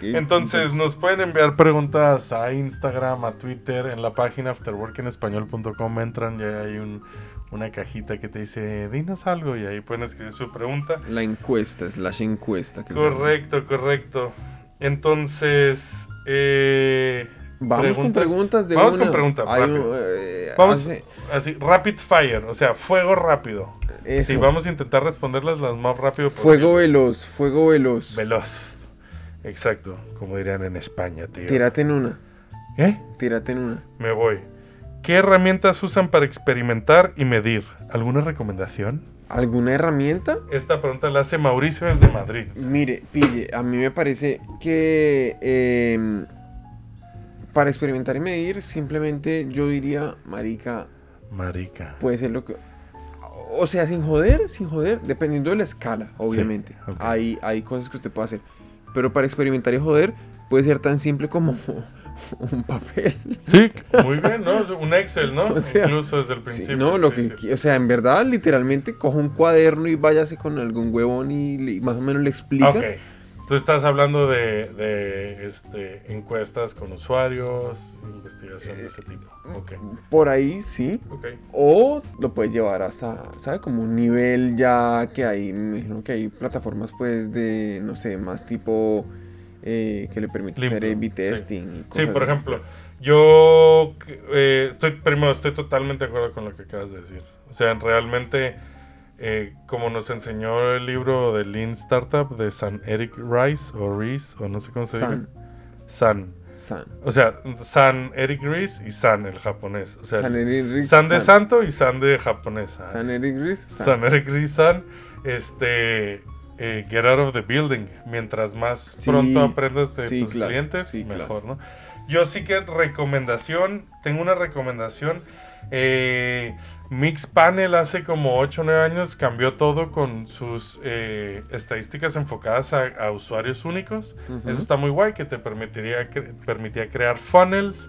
Gates Entonces, Jobs. nos pueden enviar preguntas a Instagram, a Twitter, en la página afterworkenespañol.com. Entran y hay un- una cajita que te dice, dinos algo, y ahí pueden escribir su pregunta. La encuesta, slash encuesta. que. Correcto, correcto. Entonces, eh, Vamos con preguntas de Vamos una. con preguntas, rápido. eh, Vamos hace- así, rapid fire, o sea, fuego rápido. eso. Sí, vamos a intentar responderlas lo más rápido Fuego posible. veloz, fuego veloz. Veloz. Exacto, como dirían en España, tío. Tírate en una, ¿Eh? tírate en una. Me voy. ¿Qué herramientas usan para experimentar y medir? ¿Alguna recomendación? ¿Alguna herramienta? Esta pregunta la hace Mauricio desde Madrid. Mire, pille, a mí me parece que em, para experimentar y medir, simplemente yo diría, marica, Marica. puede ser lo que... O sea, sin joder, sin joder, dependiendo de la escala, obviamente. hay, hay cosas que usted puede hacer. Pero para experimentar y joder, puede ser tan simple como (laughs) un papel. Sí, muy bien, ¿no? Un Excel, ¿no? (laughs) O sea, Incluso desde el Sí, principio. no, lo sí, que, sí. o sea, en verdad, literalmente, coja un cuaderno y váyase con algún huevón y más o menos le explica. Ok. Tú estás hablando de, de, este, encuestas con usuarios, investigación de ese tipo. Ok. Por ahí, sí. Ok. O lo puedes llevar hasta, ¿sabe? Como un nivel ya que hay, me imagino que hay plataformas pues de, no sé, más tipo eh, que le permite hacer A-B sí. testing. y Sí, cosas por así. ejemplo, yo eh, estoy, primero, estoy totalmente de acuerdo con lo que acabas de decir. O sea, realmente, eh, como nos enseñó el libro de Lean Startup de San Eric Rice, o Reese, o no sé cómo se San, dice. San. San. O sea, San Eric Rice y San, el japonés. O sea, San San, Eric Ries, de santo y San de japonés. San Eric Ries, San. San Eric Rice, San. Este. Eh, get out of the building. Mientras más Sí, pronto aprendas de sí, tus claro, clientes, sí, mejor, claro. ¿no? Yo sí que recomendación, tengo una recomendación. eh, Mixpanel hace como 8 o 9 años cambió todo con sus eh, estadísticas enfocadas a, a usuarios únicos. Ujú. Eso está muy guay, que te permitiría cre- permitía crear funnels,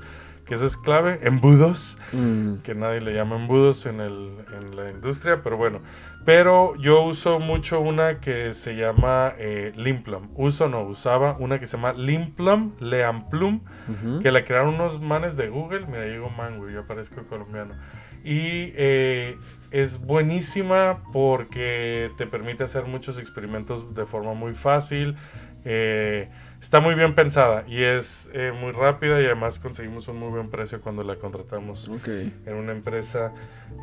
que eso es clave, embudos Mm, que nadie le llama embudos en, el, en la industria, pero bueno. Pero yo uso mucho una que se llama eh, Limplum. Uso, no, usaba una que se llama Limplum, Leamplum, ujú. que la crearon unos manes de Google. Mira, llegó man, güey, yo parezco colombiano. Y eh, es buenísima porque te permite hacer muchos experimentos de forma muy fácil. Eh, está muy bien pensada y es eh, muy rápida y además conseguimos un muy buen precio cuando la contratamos en una empresa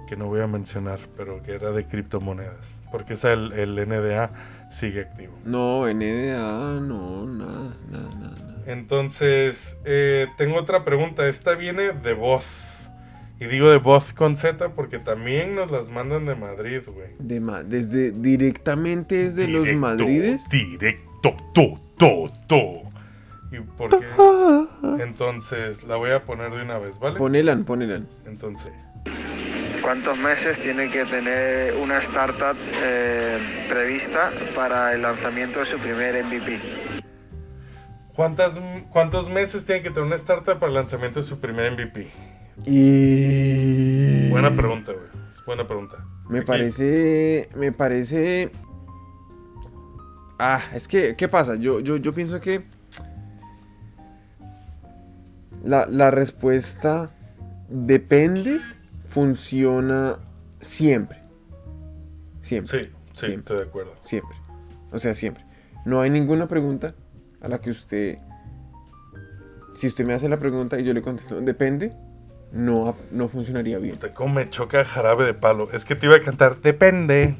que no voy a mencionar, pero que era de criptomonedas. Porque esa el, el NDA sigue activo. No, NDA, no, nada, nada, nada. Entonces, eh, tengo otra pregunta. Esta viene de voz. Y digo de voz con Z porque también nos las mandan de Madrid, güey. De ma- desde, directamente desde los Directo, Madrides. Directo, to, to, to. ¿Y por qué? Entonces, la voy a poner de una vez, ¿vale? Ponelan, ponelan. Entonces, ¿Cuántos meses tiene que tener una startup eh, prevista para el lanzamiento de su primer MVP? ¿cuántas, ¿cuántos meses tiene que tener una startup para el lanzamiento de su primer MVP? Y... Buena pregunta, güey. Es buena pregunta. Me Aquí. parece, me parece... Ah, es que, ¿qué pasa? Yo, yo, yo pienso que la, la respuesta depende, funciona siempre. Siempre. Sí, sí, Siempre. estoy de acuerdo. Siempre. O sea, siempre. No hay ninguna pregunta a la que usted... Si usted me hace la pregunta y yo le contesto, depende, no, no funcionaría bien. Cómo me choca jarabe de palo. Es que te iba a cantar, depende.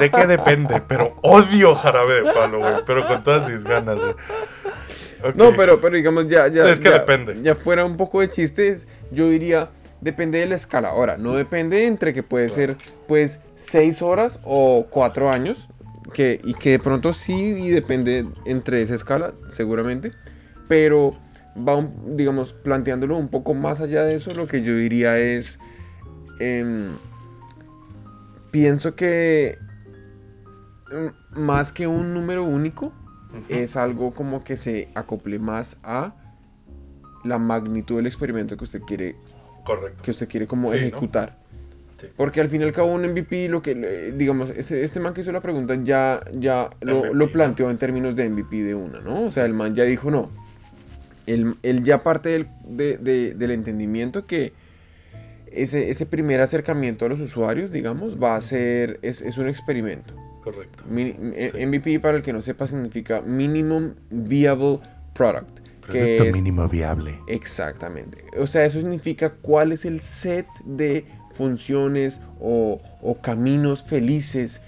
¿De qué depende? Pero odio jarabe de palo, güey. Pero con todas mis ganas, güey. No, pero, pero digamos, ya, ya. Es que ya- depende. Ya fuera un poco de chistes, yo diría, depende de la escala. Ahora, no depende entre que puede ser, pues, seis horas o cuatro años. Que, y que de pronto sí, y depende entre esa escala, seguramente. Pero va, un- digamos, planteándolo un poco más allá de eso, lo que yo diría es. em, pienso que. mm, Más que un número único, es algo como que se acople más a la magnitud del experimento que usted quiere Correcto. que usted quiere como Sí, ¿no? ejecutar. Sí. Porque al fin y al cabo un MVP, lo que, digamos, este, este man que hizo la pregunta ya, ya lo, MVP, lo planteó en términos de MVP de una, ¿no? O sea, el man ya dijo no. Él, él ya parte del, de- de- del entendimiento que ese, ese primer acercamiento a los usuarios, digamos, va a ser, es, es un experimento. Correcto. Mini- eh, Sí. MVP, para el que no sepa, significa Minimum Viable Product. Producto es- mínimo viable. Exactamente. O sea, eso significa cuál es el set de funciones o, o caminos felices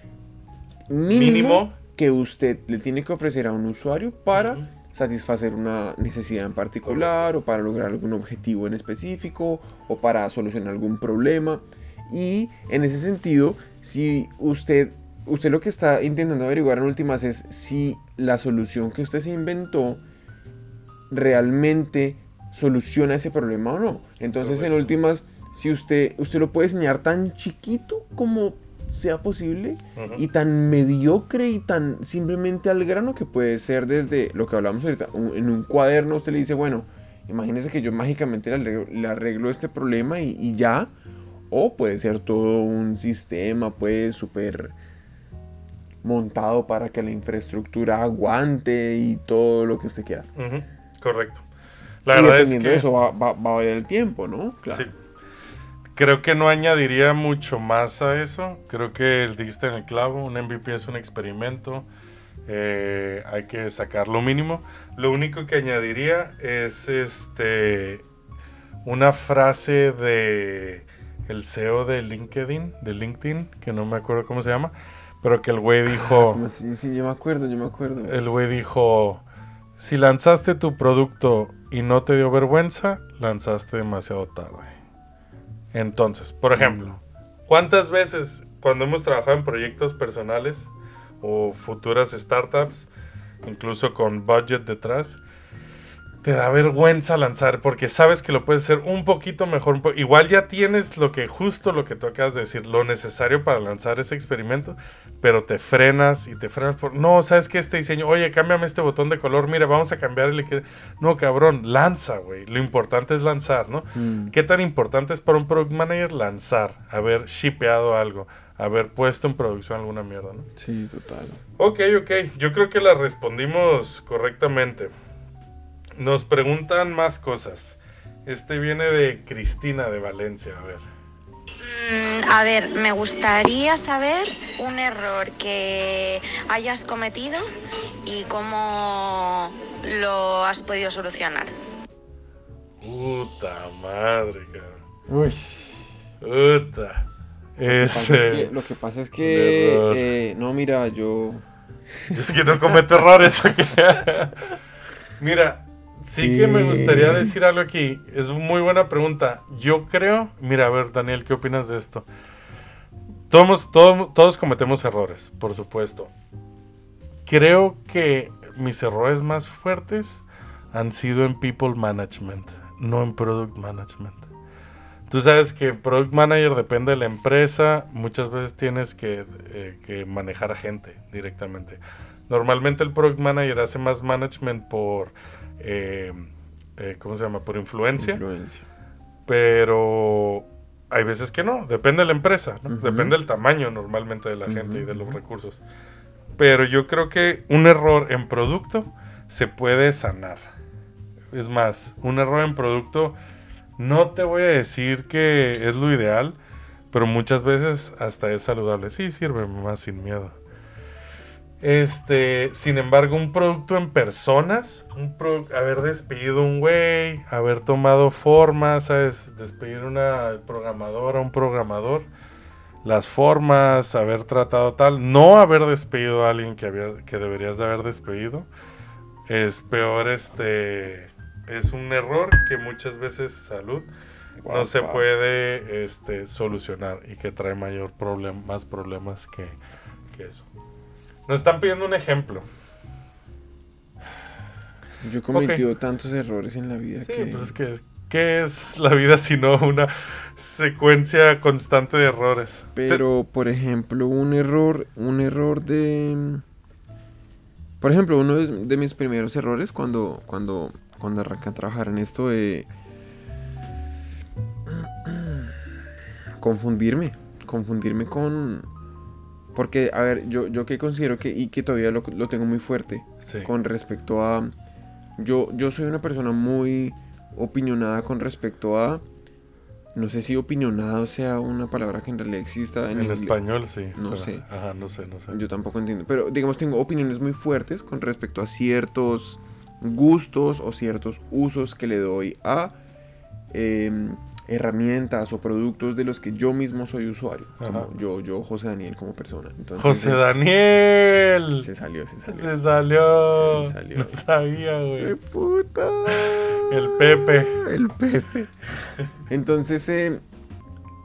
mínimo, Mínimo. que usted le tiene que ofrecer a un usuario para. Satisfacer una necesidad en particular o para lograr algún objetivo en específico o para solucionar algún problema. Y en ese sentido, si usted, usted lo que está intentando averiguar en últimas es si la solución que usted se inventó realmente soluciona ese problema o no. Entonces, en últimas, si usted, usted lo puede diseñar tan chiquito como sea posible y tan mediocre y tan simplemente al grano que puede ser desde lo que hablamos ahorita, un- en un cuaderno usted le dice, bueno, imagínese que yo mágicamente le arreglo, le arreglo este problema y, y ya, o puede ser todo un sistema pues súper montado para que la infraestructura aguante y todo lo que usted quiera. Correcto. La y verdad es que de eso va, va- va a valer el tiempo, ¿no? Claro. sí. Creo que no añadiría mucho más a eso. Creo que el diste en el clavo. Un MVP es un experimento. eh, hay que sacar lo mínimo. Lo único que añadiría es este una frase de el CEO de LinkedIn, de LinkedIn, que no me acuerdo cómo se llama, pero que el güey dijo, (laughs) Como si- sí, yo me acuerdo, yo me acuerdo. el güey dijo, si lanzaste tu producto y no te dio vergüenza, lanzaste demasiado tarde. Entonces, por ejemplo, ¿cuántas veces cuando hemos trabajado en proyectos personales o futuras startups, incluso con budget detrás, te da vergüenza lanzar porque sabes que lo puedes hacer un poquito mejor. un po- Igual ya tienes lo que justo lo que tú acabas de decir, lo necesario para lanzar ese experimento, pero te frenas y te frenas por, no, sabes que este diseño, oye, cámbiame este botón de color, mira, vamos a cambiarle. que-". No, cabrón, lanza, güey. Lo importante es lanzar, ¿no? Mm. ¿Qué tan importante es para un product manager lanzar, haber shipeado algo, haber puesto en producción alguna mierda, ¿no? Sí, total. Ok, ok. Yo creo que la respondimos correctamente. Nos preguntan más cosas. Este viene de Cristina de Valencia. A ver. Mm, A ver, me gustaría saber un error que hayas cometido y cómo lo has podido solucionar. Puta madre, cabrón. Uy. Puta. Lo que pasa es que, lo que pasa es que eh, no, mira, yo. Es que no cometo errores. (laughs) Mira, sí que me gustaría decir algo aquí. Es muy buena pregunta. Yo creo. Mira, a ver, Daniel, ¿qué opinas de esto? Todos, todos, todos cometemos errores, por supuesto. Creo que mis errores más fuertes han sido en people management, no en product management. Tú sabes que product manager depende de la empresa, muchas veces tienes que, eh, que manejar a gente directamente. Normalmente el product manager hace más management por, eh, eh, ¿cómo se llama? Por influencia, Influencia. pero hay veces que no, depende de la empresa, depende del tamaño normalmente de la gente y de los recursos. Pero yo creo que un error en producto se puede sanar. Es más, un error en producto no te voy a decir que es lo ideal, pero muchas veces hasta es saludable. Sí, sirve más sin miedo. Este, sin embargo, un producto en personas, un pro- haber despedido un güey, haber tomado formas, ¿sabes? Despedir una programadora, un programador, las formas, haber tratado tal, no haber despedido a alguien que, había, que deberías de haber despedido, es peor este es un error que muchas veces salud no se puede este solucionar y que trae mayor problema más problemas que, que eso. Nos están pidiendo un ejemplo. Yo he cometido tantos errores en la vida Sí, que... pues es que es- ¿qué es la vida (laughs) sino una secuencia constante de errores? Pero, por ejemplo, un error, un error de... Por ejemplo, uno de, de mis primeros errores cuando, cuando, cuando arranqué a trabajar en esto, eh, (clears throat) confundirme, confundirme con... Porque, a ver, yo, yo que considero que, y que todavía lo, lo tengo muy fuerte, Sí. con respecto a... Yo, yo soy una persona muy opinionada con respecto a... No sé si opinionado sea una palabra que en realidad exista En, en, español sí. No pero- sé. Ajá, no sé, no sé. Yo tampoco entiendo. Pero digamos, tengo opiniones muy fuertes con respecto a ciertos gustos o ciertos usos que le doy a em, herramientas o productos de los que yo mismo soy usuario. Como yo, yo, José Daniel, como persona. Entonces, José eh, Daniel. Se salió, se salió. Se salió. Se salió. No sabía, ¡Qué güey. puta! El Pepe. El Pepe. Entonces, eh,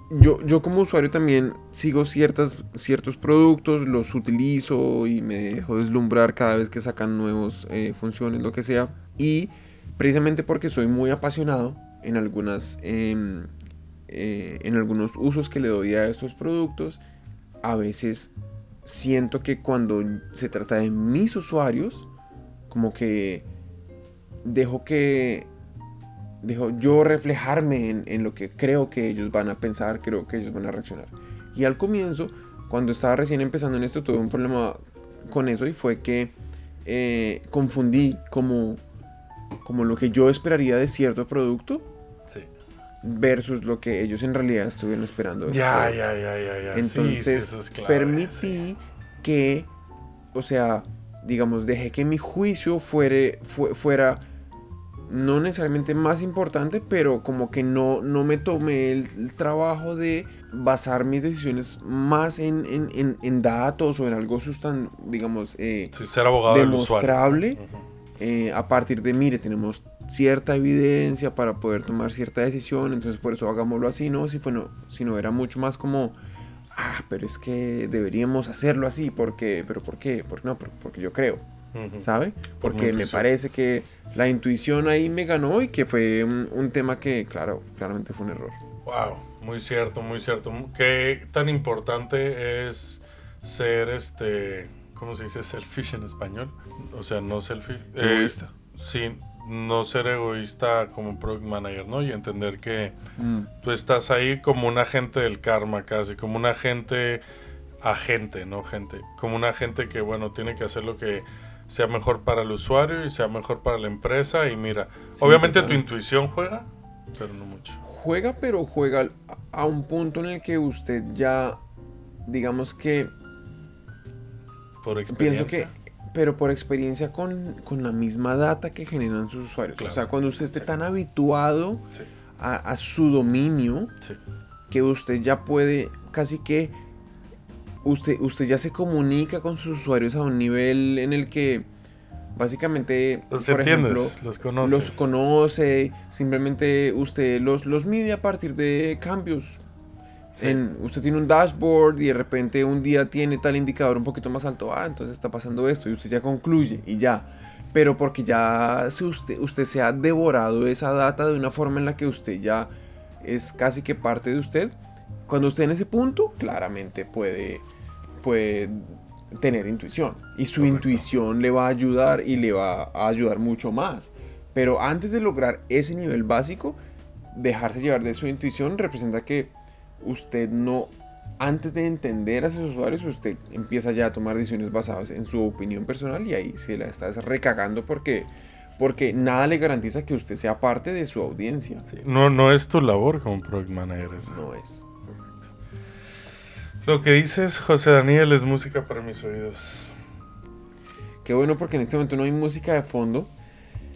yo, yo como usuario también sigo ciertas, ciertos productos, los utilizo y me dejo deslumbrar cada vez que sacan nuevas funciones, lo que sea. Y precisamente porque soy muy apasionado en algunas... em, eh, en algunos usos que le doy a estos productos, a veces siento que cuando se trata de mis usuarios, como que dejo que dejo yo reflejarme en, en lo que creo que ellos van a pensar, creo que ellos van a reaccionar. Y al comienzo, cuando estaba recién empezando en esto, tuve un problema con eso y fue que eh, confundí como, como lo que yo esperaría de cierto producto Sí. versus lo que ellos en realidad estuvieron esperando. Ya, ya, ya, ya, ya. Entonces, sí, sí, eso es clave, permití que, o sea, digamos, dejé que mi juicio fuere, fue- fuera no necesariamente más importante, pero como que no, no me tomé el, el trabajo de basar mis decisiones más en, en- en- en datos o en algo sustan, digamos, eh, Sí, ser abogado del usuario. demostrable. Eh, a partir de, mire, tenemos cierta evidencia para poder tomar cierta decisión, entonces por eso hagámoslo así, ¿no? Si, fue, no, si no era mucho más como, ah, pero es que deberíamos hacerlo así, porque, pero ¿por qué? ¿Por qué no? Por- Porque yo creo. ¿sabe? Porque me parece que la intuición ahí me ganó y que fue un, un tema que, claro, claramente fue un error. Wow, muy cierto, muy cierto. ¿Qué tan importante es ser este, ¿cómo se dice selfish en español? O sea, no selfish. eh, Egoísta. sí, no ser egoísta como product manager, ¿no? Y entender que Mm. tú estás ahí como un agente del karma casi, como un agente agente, no gente, como un agente que bueno, tiene que hacer lo que sea mejor para el usuario y sea mejor para la empresa y mira, Sí, obviamente tu intuición juega, pero no mucho. Juega, pero juega a un punto en el que usted ya, digamos que Por Pienso que, pero por experiencia con, con la misma data que generan sus usuarios. Claro. O sea, cuando usted esté Sí. tan habituado Sí, a, a su dominio, sí. que usted ya puede casi que, usted, usted ya se comunica con sus usuarios a un nivel en el que básicamente, Los por entiendes, ejemplo, los conoces. los conoce, simplemente usted los, los mide a partir de cambios. Sí. En- usted tiene un dashboard y de repente un día tiene tal indicador un poquito más alto, ah, entonces está pasando esto y usted ya concluye y ya. Pero porque ya si usted, usted se ha devorado esa data de una forma en la que usted ya es casi que parte de usted, cuando usted en ese punto claramente puede, puede tener intuición y su Correcto. intuición le va a ayudar y le va a ayudar mucho más. Pero antes de lograr ese nivel básico, dejarse llevar de su intuición representa que usted no, antes de entender a sus usuarios, usted empieza ya a tomar decisiones basadas en su opinión personal y ahí se la está recagando porque, porque nada le garantiza que usted sea parte de su audiencia. Sí, No, no es tu labor como product manager. esa. No es. Lo que dices, José Daniel, es música para mis oídos. Qué bueno porque en este momento no hay música de fondo.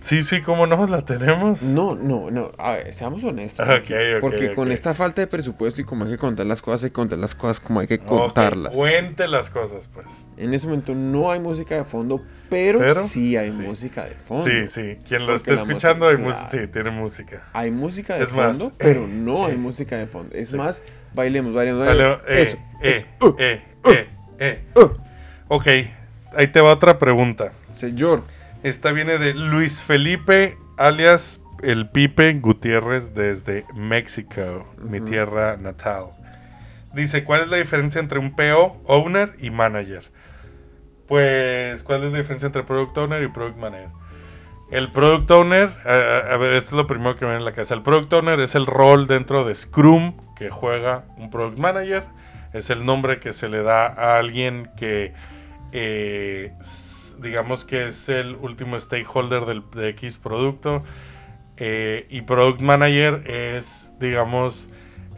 Sí, sí, ¿cómo no? ¿La tenemos? No, no, no. A ver, seamos honestos. Ok, aquí, ok, porque con esta falta de presupuesto y como hay que contar las cosas, hay que contar las cosas como hay que contarlas. cuente las cosas, pues. En ese momento no hay música de fondo, pero, Pero, sí hay sí. música de fondo. Sí, sí. Quien lo Porque esté escuchando, hay música. Sí, tiene música. Hay música de Es más, fondo, eh, pero no hay eh, música de fondo. Es sí. más, bailemos, bailemos, Vale, bailemos. eh, eso, eh, eso. Uh, eh, eh, eh. Ok, ahí te va otra pregunta. Señor, Esta viene de Luis Felipe, alias el Pipe Gutiérrez desde México, mi tierra natal. Dice, ¿cuál es la diferencia entre un PO, owner y manager? Pues, ¿cuál es la diferencia entre product owner y product manager? El product owner, a, ver, esto es lo primero que me viene en la cabeza. El product owner es el rol dentro de Scrum que juega un product manager. Es el nombre que se le da a alguien que, eh, digamos que es el último stakeholder del, de X producto. Eh, y product manager es, digamos,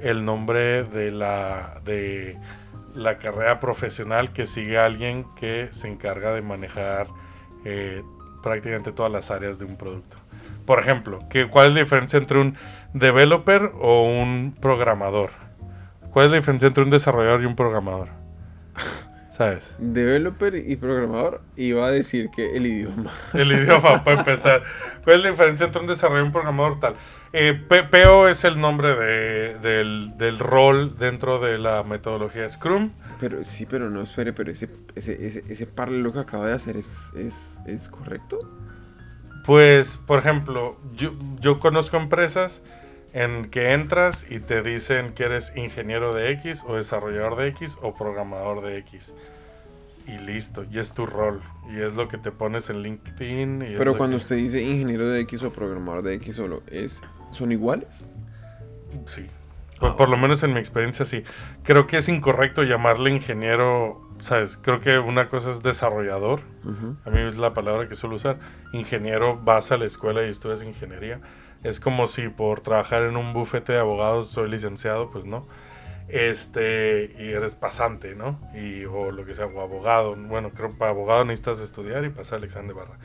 el nombre de la, de la carrera profesional que sigue alguien que se encarga de manejar eh, prácticamente todas las áreas de un producto. Por ejemplo, ¿qué, ¿cuál es la diferencia entre un developer o un programador? ¿Cuál es la diferencia entre un desarrollador y un programador? (laughs) ¿Sabes? developer y programador, iba a decir que el idioma. (laughs) El idioma, para empezar. ¿Cuál es la diferencia entre un desarrollador y un programador tal? Eh, PO es el nombre de- del, del rol dentro de la metodología Scrum. Pero sí, pero no, espere, pero ese, ese, ese, ese paralelo que acaba de hacer es, es, es correcto. Pues, por ejemplo, yo, yo conozco empresas en que entras y te dicen que eres ingeniero de X o desarrollador de X o programador de X. Y listo, y es tu rol. Y es lo que te pones en LinkedIn. y Pero cuando que- usted dice ingeniero de X o programador de X solo, es, ¿son iguales? Sí. Por, por lo menos en mi experiencia sí. Creo que es incorrecto llamarle ingeniero, ¿sabes? Creo que una cosa es desarrollador. A mí es la palabra que suelo usar. Ingeniero, vas a la escuela y estudias ingeniería. Es como si por trabajar en un bufete de abogados soy licenciado, pues no. Este, y eres pasante, ¿no? Y, o lo que sea, o abogado. Bueno, creo que para abogado necesitas estudiar y pasar el examen de barra.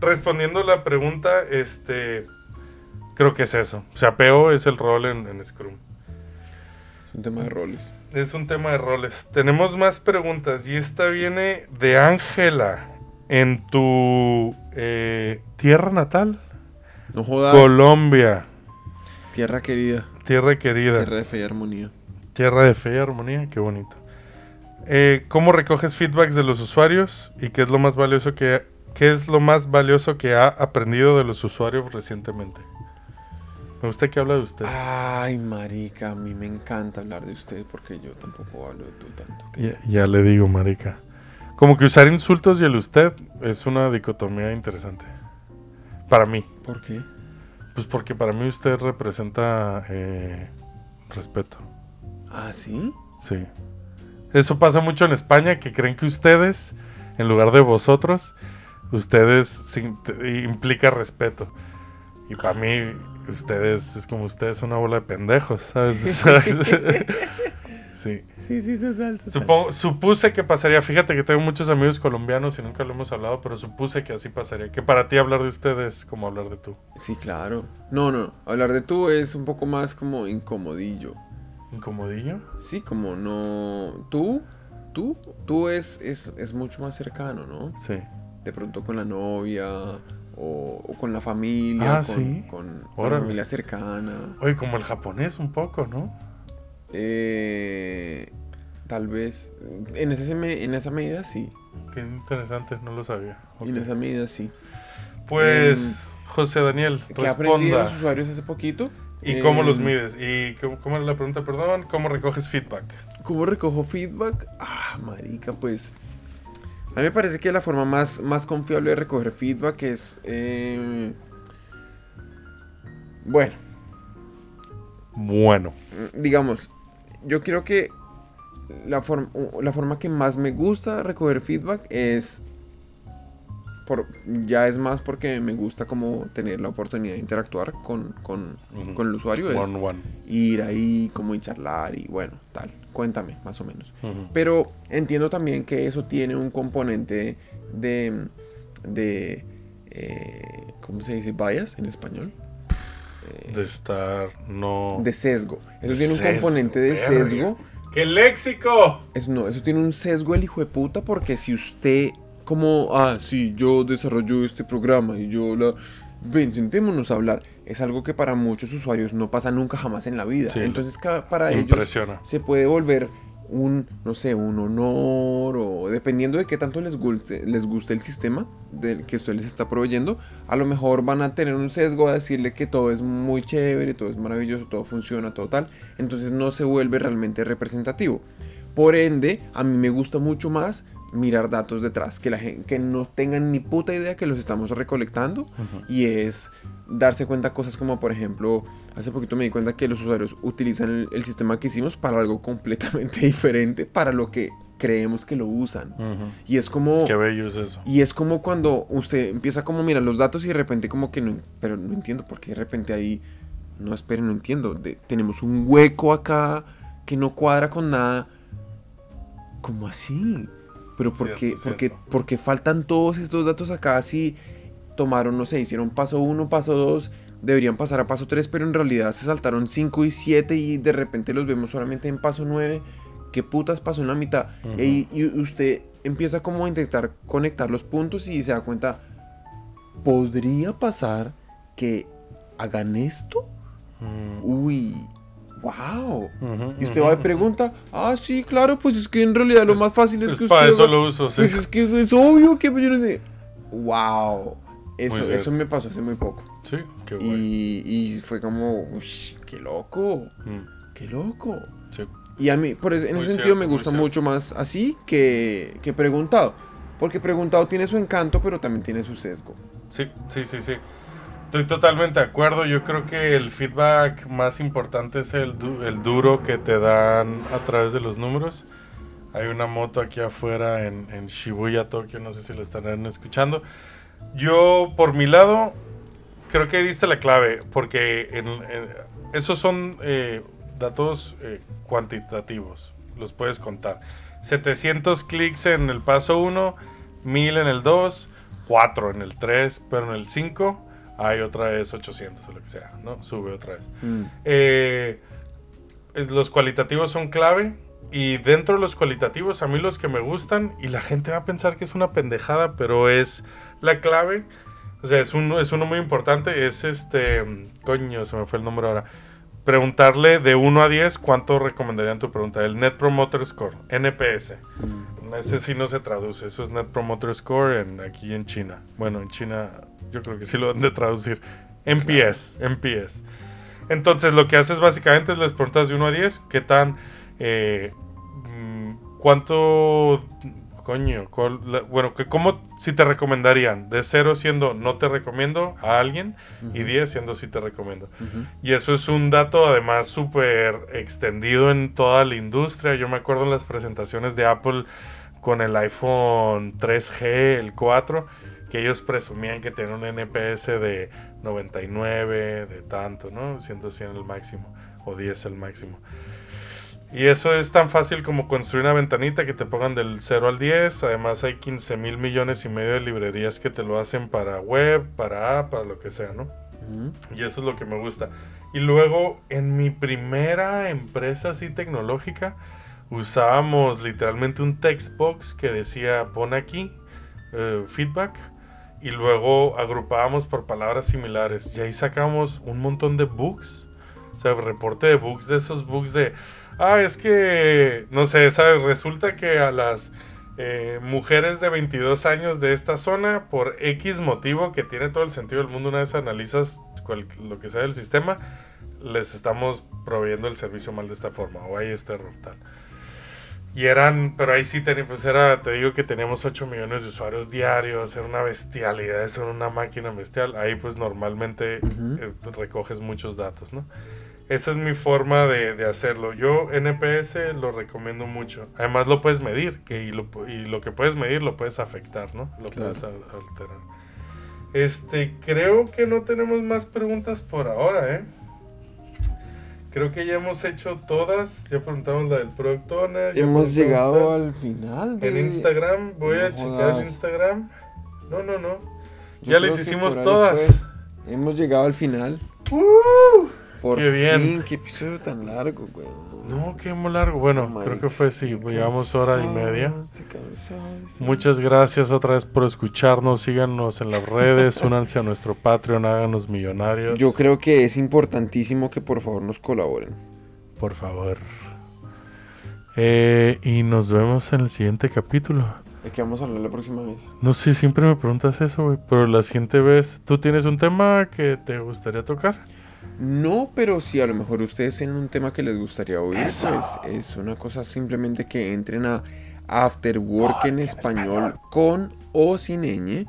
Respondiendo la pregunta, este, creo que es eso. O sea, PO es el rol en, en Scrum. Es un tema de roles. Es un tema de roles. Tenemos más preguntas y esta viene de Ángela. En tu eh, tierra natal, No jodas. Colombia, Tierra querida. tierra querida, Tierra de fe y armonía. tierra de fe y armonía, qué bonito. Eh, ¿Cómo recoges feedbacks de los usuarios y qué es lo más valioso que qué es lo más valioso que ha aprendido de los usuarios recientemente? Me gusta que habla de usted. Ay, marica, a mí me encanta hablar de usted porque yo tampoco hablo de tú tanto. Ya, ya le digo, marica. Como que usar insultos y el usted es una dicotomía interesante. Para mí. ¿Por qué? Pues porque para mí usted representa eh, respeto. ¿Ah, sí? Sí. Eso pasa mucho en España, que creen que ustedes, en lugar de vosotros, ustedes implica respeto. Y para mí, ustedes es como ustedes una bola de pendejos, ¿sabes? (laughs) (laughs) sí. Sí, sí, se salta. Supongo- supuse que pasaría, fíjate que tengo muchos amigos colombianos y nunca lo hemos hablado, pero supuse que así pasaría. Que para ti hablar de ustedes es como hablar de tú. Sí, claro. No, no, hablar de tú es un poco más como incomodillo. ¿Incomodillo? Sí, como no... Tú, tú, tú es, es, es mucho más cercano, ¿no? Sí. De pronto con la novia o, o con la familia. Ah, con, sí. Con, con la familia cercana. Oye, como el japonés un poco, ¿no? Eh, tal vez. En, ese, en esa medida sí. Qué interesante, no lo sabía. En esa medida sí. Pues, José Daniel, de responda. los usuarios hace poquito. ¿Y cómo los Eh, mides? ¿Y cómo, cómo era la pregunta, perdón? ¿Cómo recoges feedback? ¿Cómo recojo feedback? Ah, marica, pues. A mí me parece que la forma más, más confiable de recoger feedback es. eh, bueno, Bueno. digamos, yo creo que la, forma la forma que más me gusta recoger feedback es. Por, ya es más porque me gusta como tener la oportunidad de interactuar con, con, con el usuario. es One, one. ir ahí, como y charlar y bueno, tal. Cuéntame, más o menos. Pero entiendo también que eso tiene un componente de, de eh, ¿cómo se dice? Bias en español. De estar, no. De sesgo. Eso tiene un componente de verga. sesgo. ¡Qué léxico! Eso no, eso tiene un sesgo el hijo de puta porque si usted como, ah, sí, yo desarrollo este programa y yo la... Ven, sentémonos a hablar. Es algo que para muchos usuarios no pasa nunca jamás en la vida. Sí, Entonces para ellos se puede volver un, no sé, un honor o dependiendo de qué tanto les guste, les guste el sistema del que usted les está proveyendo, a lo mejor van a tener un sesgo a decirle que todo es muy chévere, todo es maravilloso, todo funciona, todo tal. Entonces no se vuelve realmente representativo. Por ende, a mí me gusta mucho más mirar datos detrás, que la gente que no tengan ni puta idea que los estamos recolectando y es darse cuenta cosas como por ejemplo, hace poquito me di cuenta que los usuarios utilizan el, el sistema que hicimos para algo completamente (laughs) diferente para lo que creemos que lo usan. Ujú. Y es como Qué bello es eso. y es como cuando usted empieza como a mirar los datos y de repente como que no, pero no entiendo por qué de repente ahí, no esperen, no entiendo, de- tenemos un hueco acá que no cuadra con nada. ¿Cómo así? Pero ¿por Cierto, qué, cierto. por qué faltan todos estos datos acá si tomaron, no sé, hicieron paso 1, paso 2, deberían pasar a paso 3, pero en realidad se saltaron 5 y 7 y de repente los vemos solamente en paso 9? ¿Qué putas pasó en la mitad? Y, y usted empieza como a intentar conectar los puntos y se da cuenta, ¿podría pasar que hagan esto? Mm, Uy, wow. Y usted va y pregunta, ah, sí, claro, pues es que en realidad lo Es- más fácil es, es que para usted... eso va- lo uso, sí. Pues es que es obvio que yo no sé. Wow. Eso, eso me pasó hace muy poco. Sí, qué guay. Y, y fue como, uy, qué loco, Mm, qué loco. sí. Y a mí, por ese- en Muy ese sentido, cierto, me muy gusta cierto. mucho más así que, que preguntado. Porque preguntado tiene su encanto, pero también tiene su sesgo. Sí, sí, sí, sí. Estoy totalmente de acuerdo. Yo creo que el feedback más importante es el, du- el duro que te dan a través de los números. Hay una moto aquí afuera en, en Shibuya, Tokio, no sé si lo estarán escuchando. Yo, por mi lado, creo que diste la clave, porque en- en- esos son eh, datos eh, cuantitativos, los puedes contar. 700 clics en el paso 1, 1000 en el 2, 4 en el 3, pero en el 5 hay otra vez 800 o lo que sea, ¿no? Sube otra vez. Eh, es- los cualitativos son clave. Y dentro de los cualitativos, a mí los que me gustan, y la gente va a pensar que es una pendejada, pero es la clave. O sea, es uno, es uno muy importante. Es este. Coño, se me fue el nombre ahora. Preguntarle de 1 a 10 cuánto recomendarían tu pregunta. El Net Promoter Score, NPS. Ese sí no se traduce. Eso es Net Promoter Score en, aquí en China. Bueno, en China yo creo que sí lo han de traducir. NPS, NPS. Entonces lo que haces básicamente es les preguntas de 1 a 10 qué tan... eh, mm, ¿Cuánto... Coño, la- bueno, que ¿cómo si te recomendarían? De 0 siendo no te recomiendo a alguien y 10 siendo sí te recomiendo. Y eso es un dato además súper extendido en toda la industria. Yo me acuerdo en las presentaciones de Apple con el iPhone 3G, el 4, que ellos presumían que tenían un NPS de 99, de tanto, ¿no? Siendo 100 el máximo o 10 el máximo. Y eso es tan fácil como construir una ventanita que te pongan del 0 al 10. Además hay 15 mil millones y medio de librerías que te lo hacen para web, para app, para lo que sea, ¿no? Y eso es lo que me gusta. Y luego, en mi primera empresa así tecnológica, usábamos literalmente un text box que decía, pon aquí, eh, feedback, y luego agrupábamos por palabras similares. Y ahí sacamos un montón de bugs. O sea, reporte de bugs, de esos bugs de, ah, es que, no sé, ¿sabes? Resulta que a las eh, mujeres de 22 años de esta zona, por X motivo que tiene todo el sentido del mundo, una vez analizas cual- lo que sea del sistema, les estamos proveyendo el servicio mal de esta forma, o hay este error tal. Y eran, pero ahí sí, teni- pues era, te digo que teníamos 8 millones de usuarios diarios, era una bestialidad, era una máquina bestial. Ahí pues normalmente eh, recoges muchos datos, ¿no? Esa es mi forma de, de hacerlo. Yo NPS lo recomiendo mucho. Además lo puedes medir, que y lo, y lo que puedes medir lo puedes afectar, ¿no? Lo Claro. puedes a- alterar. Este, creo que no tenemos más preguntas por ahora, ¿eh? Creo que ya hemos hecho todas. Ya preguntamos la del Product Owner. Hemos llegado al final. de- En Instagram, voy a No checar jodas. el Instagram. No, no, no. Yo Ya les hicimos todas. fue. Hemos llegado al final. Por qué bien. fin, qué episodio tan largo, güey. No, qué muy largo. Bueno, No, creo que fue sí, llevamos hora y media. cansado. Muchas gracias otra vez por escucharnos. Síganos en las redes, únanse a nuestro Patreon, háganos millonarios. Yo creo que es importantísimo que por favor nos colaboren. Por favor. Eh, y nos vemos en el siguiente capítulo. ¿De qué vamos a hablar la próxima vez? No sé, siempre me preguntas eso, güey. Pero la siguiente vez, ¿tú tienes un tema que te gustaría tocar? No, pero si a lo mejor ustedes tienen un tema que les gustaría oír, Eso. pues es una cosa simplemente que entren a After Work en español con o sin ñ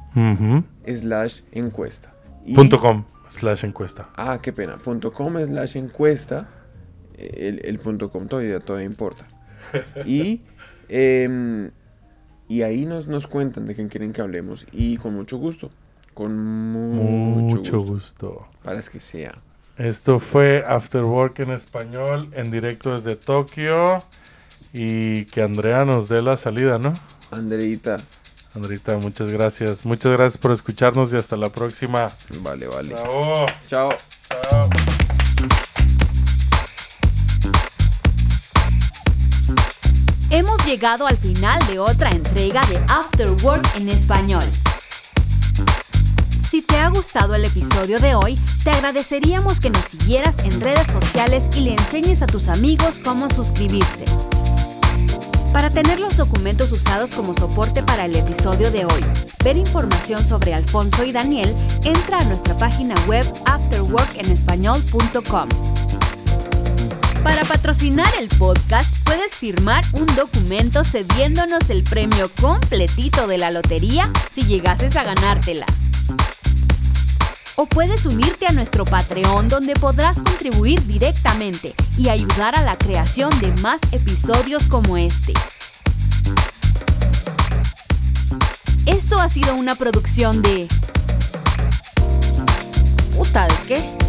slash encuesta. Y- Punto com slash encuesta. Ah, qué pena. Punto com slash encuesta. El, el punto com todavía, todavía importa. (laughs) Y, em, y ahí nos, nos cuentan de quién quieren que hablemos. Y con mucho gusto. Con mucho, Mucho gusto. gusto. Para que sea. Esto fue After Work en español, en directo desde Tokio. Y que Andrea nos dé la salida, ¿no? Andreita. Andrita, muchas gracias. Muchas gracias por escucharnos y hasta la próxima. Vale, vale. Bravo. Chao. Chao. Hemos llegado al final de otra entrega de After Work en español. Si te ha gustado el episodio de hoy, te agradeceríamos que nos siguieras en redes sociales y le enseñes a tus amigos cómo suscribirse. Para tener los documentos usados como soporte para el episodio de hoy, ver información sobre Alfonso y Daniel, entra a nuestra página web afterworkenespañol.com. Para patrocinar el podcast, puedes firmar un documento cediéndonos el premio completito de la lotería si llegases a ganártela. O puedes unirte a nuestro Patreon donde podrás contribuir directamente y ayudar a la creación de más episodios como este. Esto ha sido una producción de... ¿Puta de qué?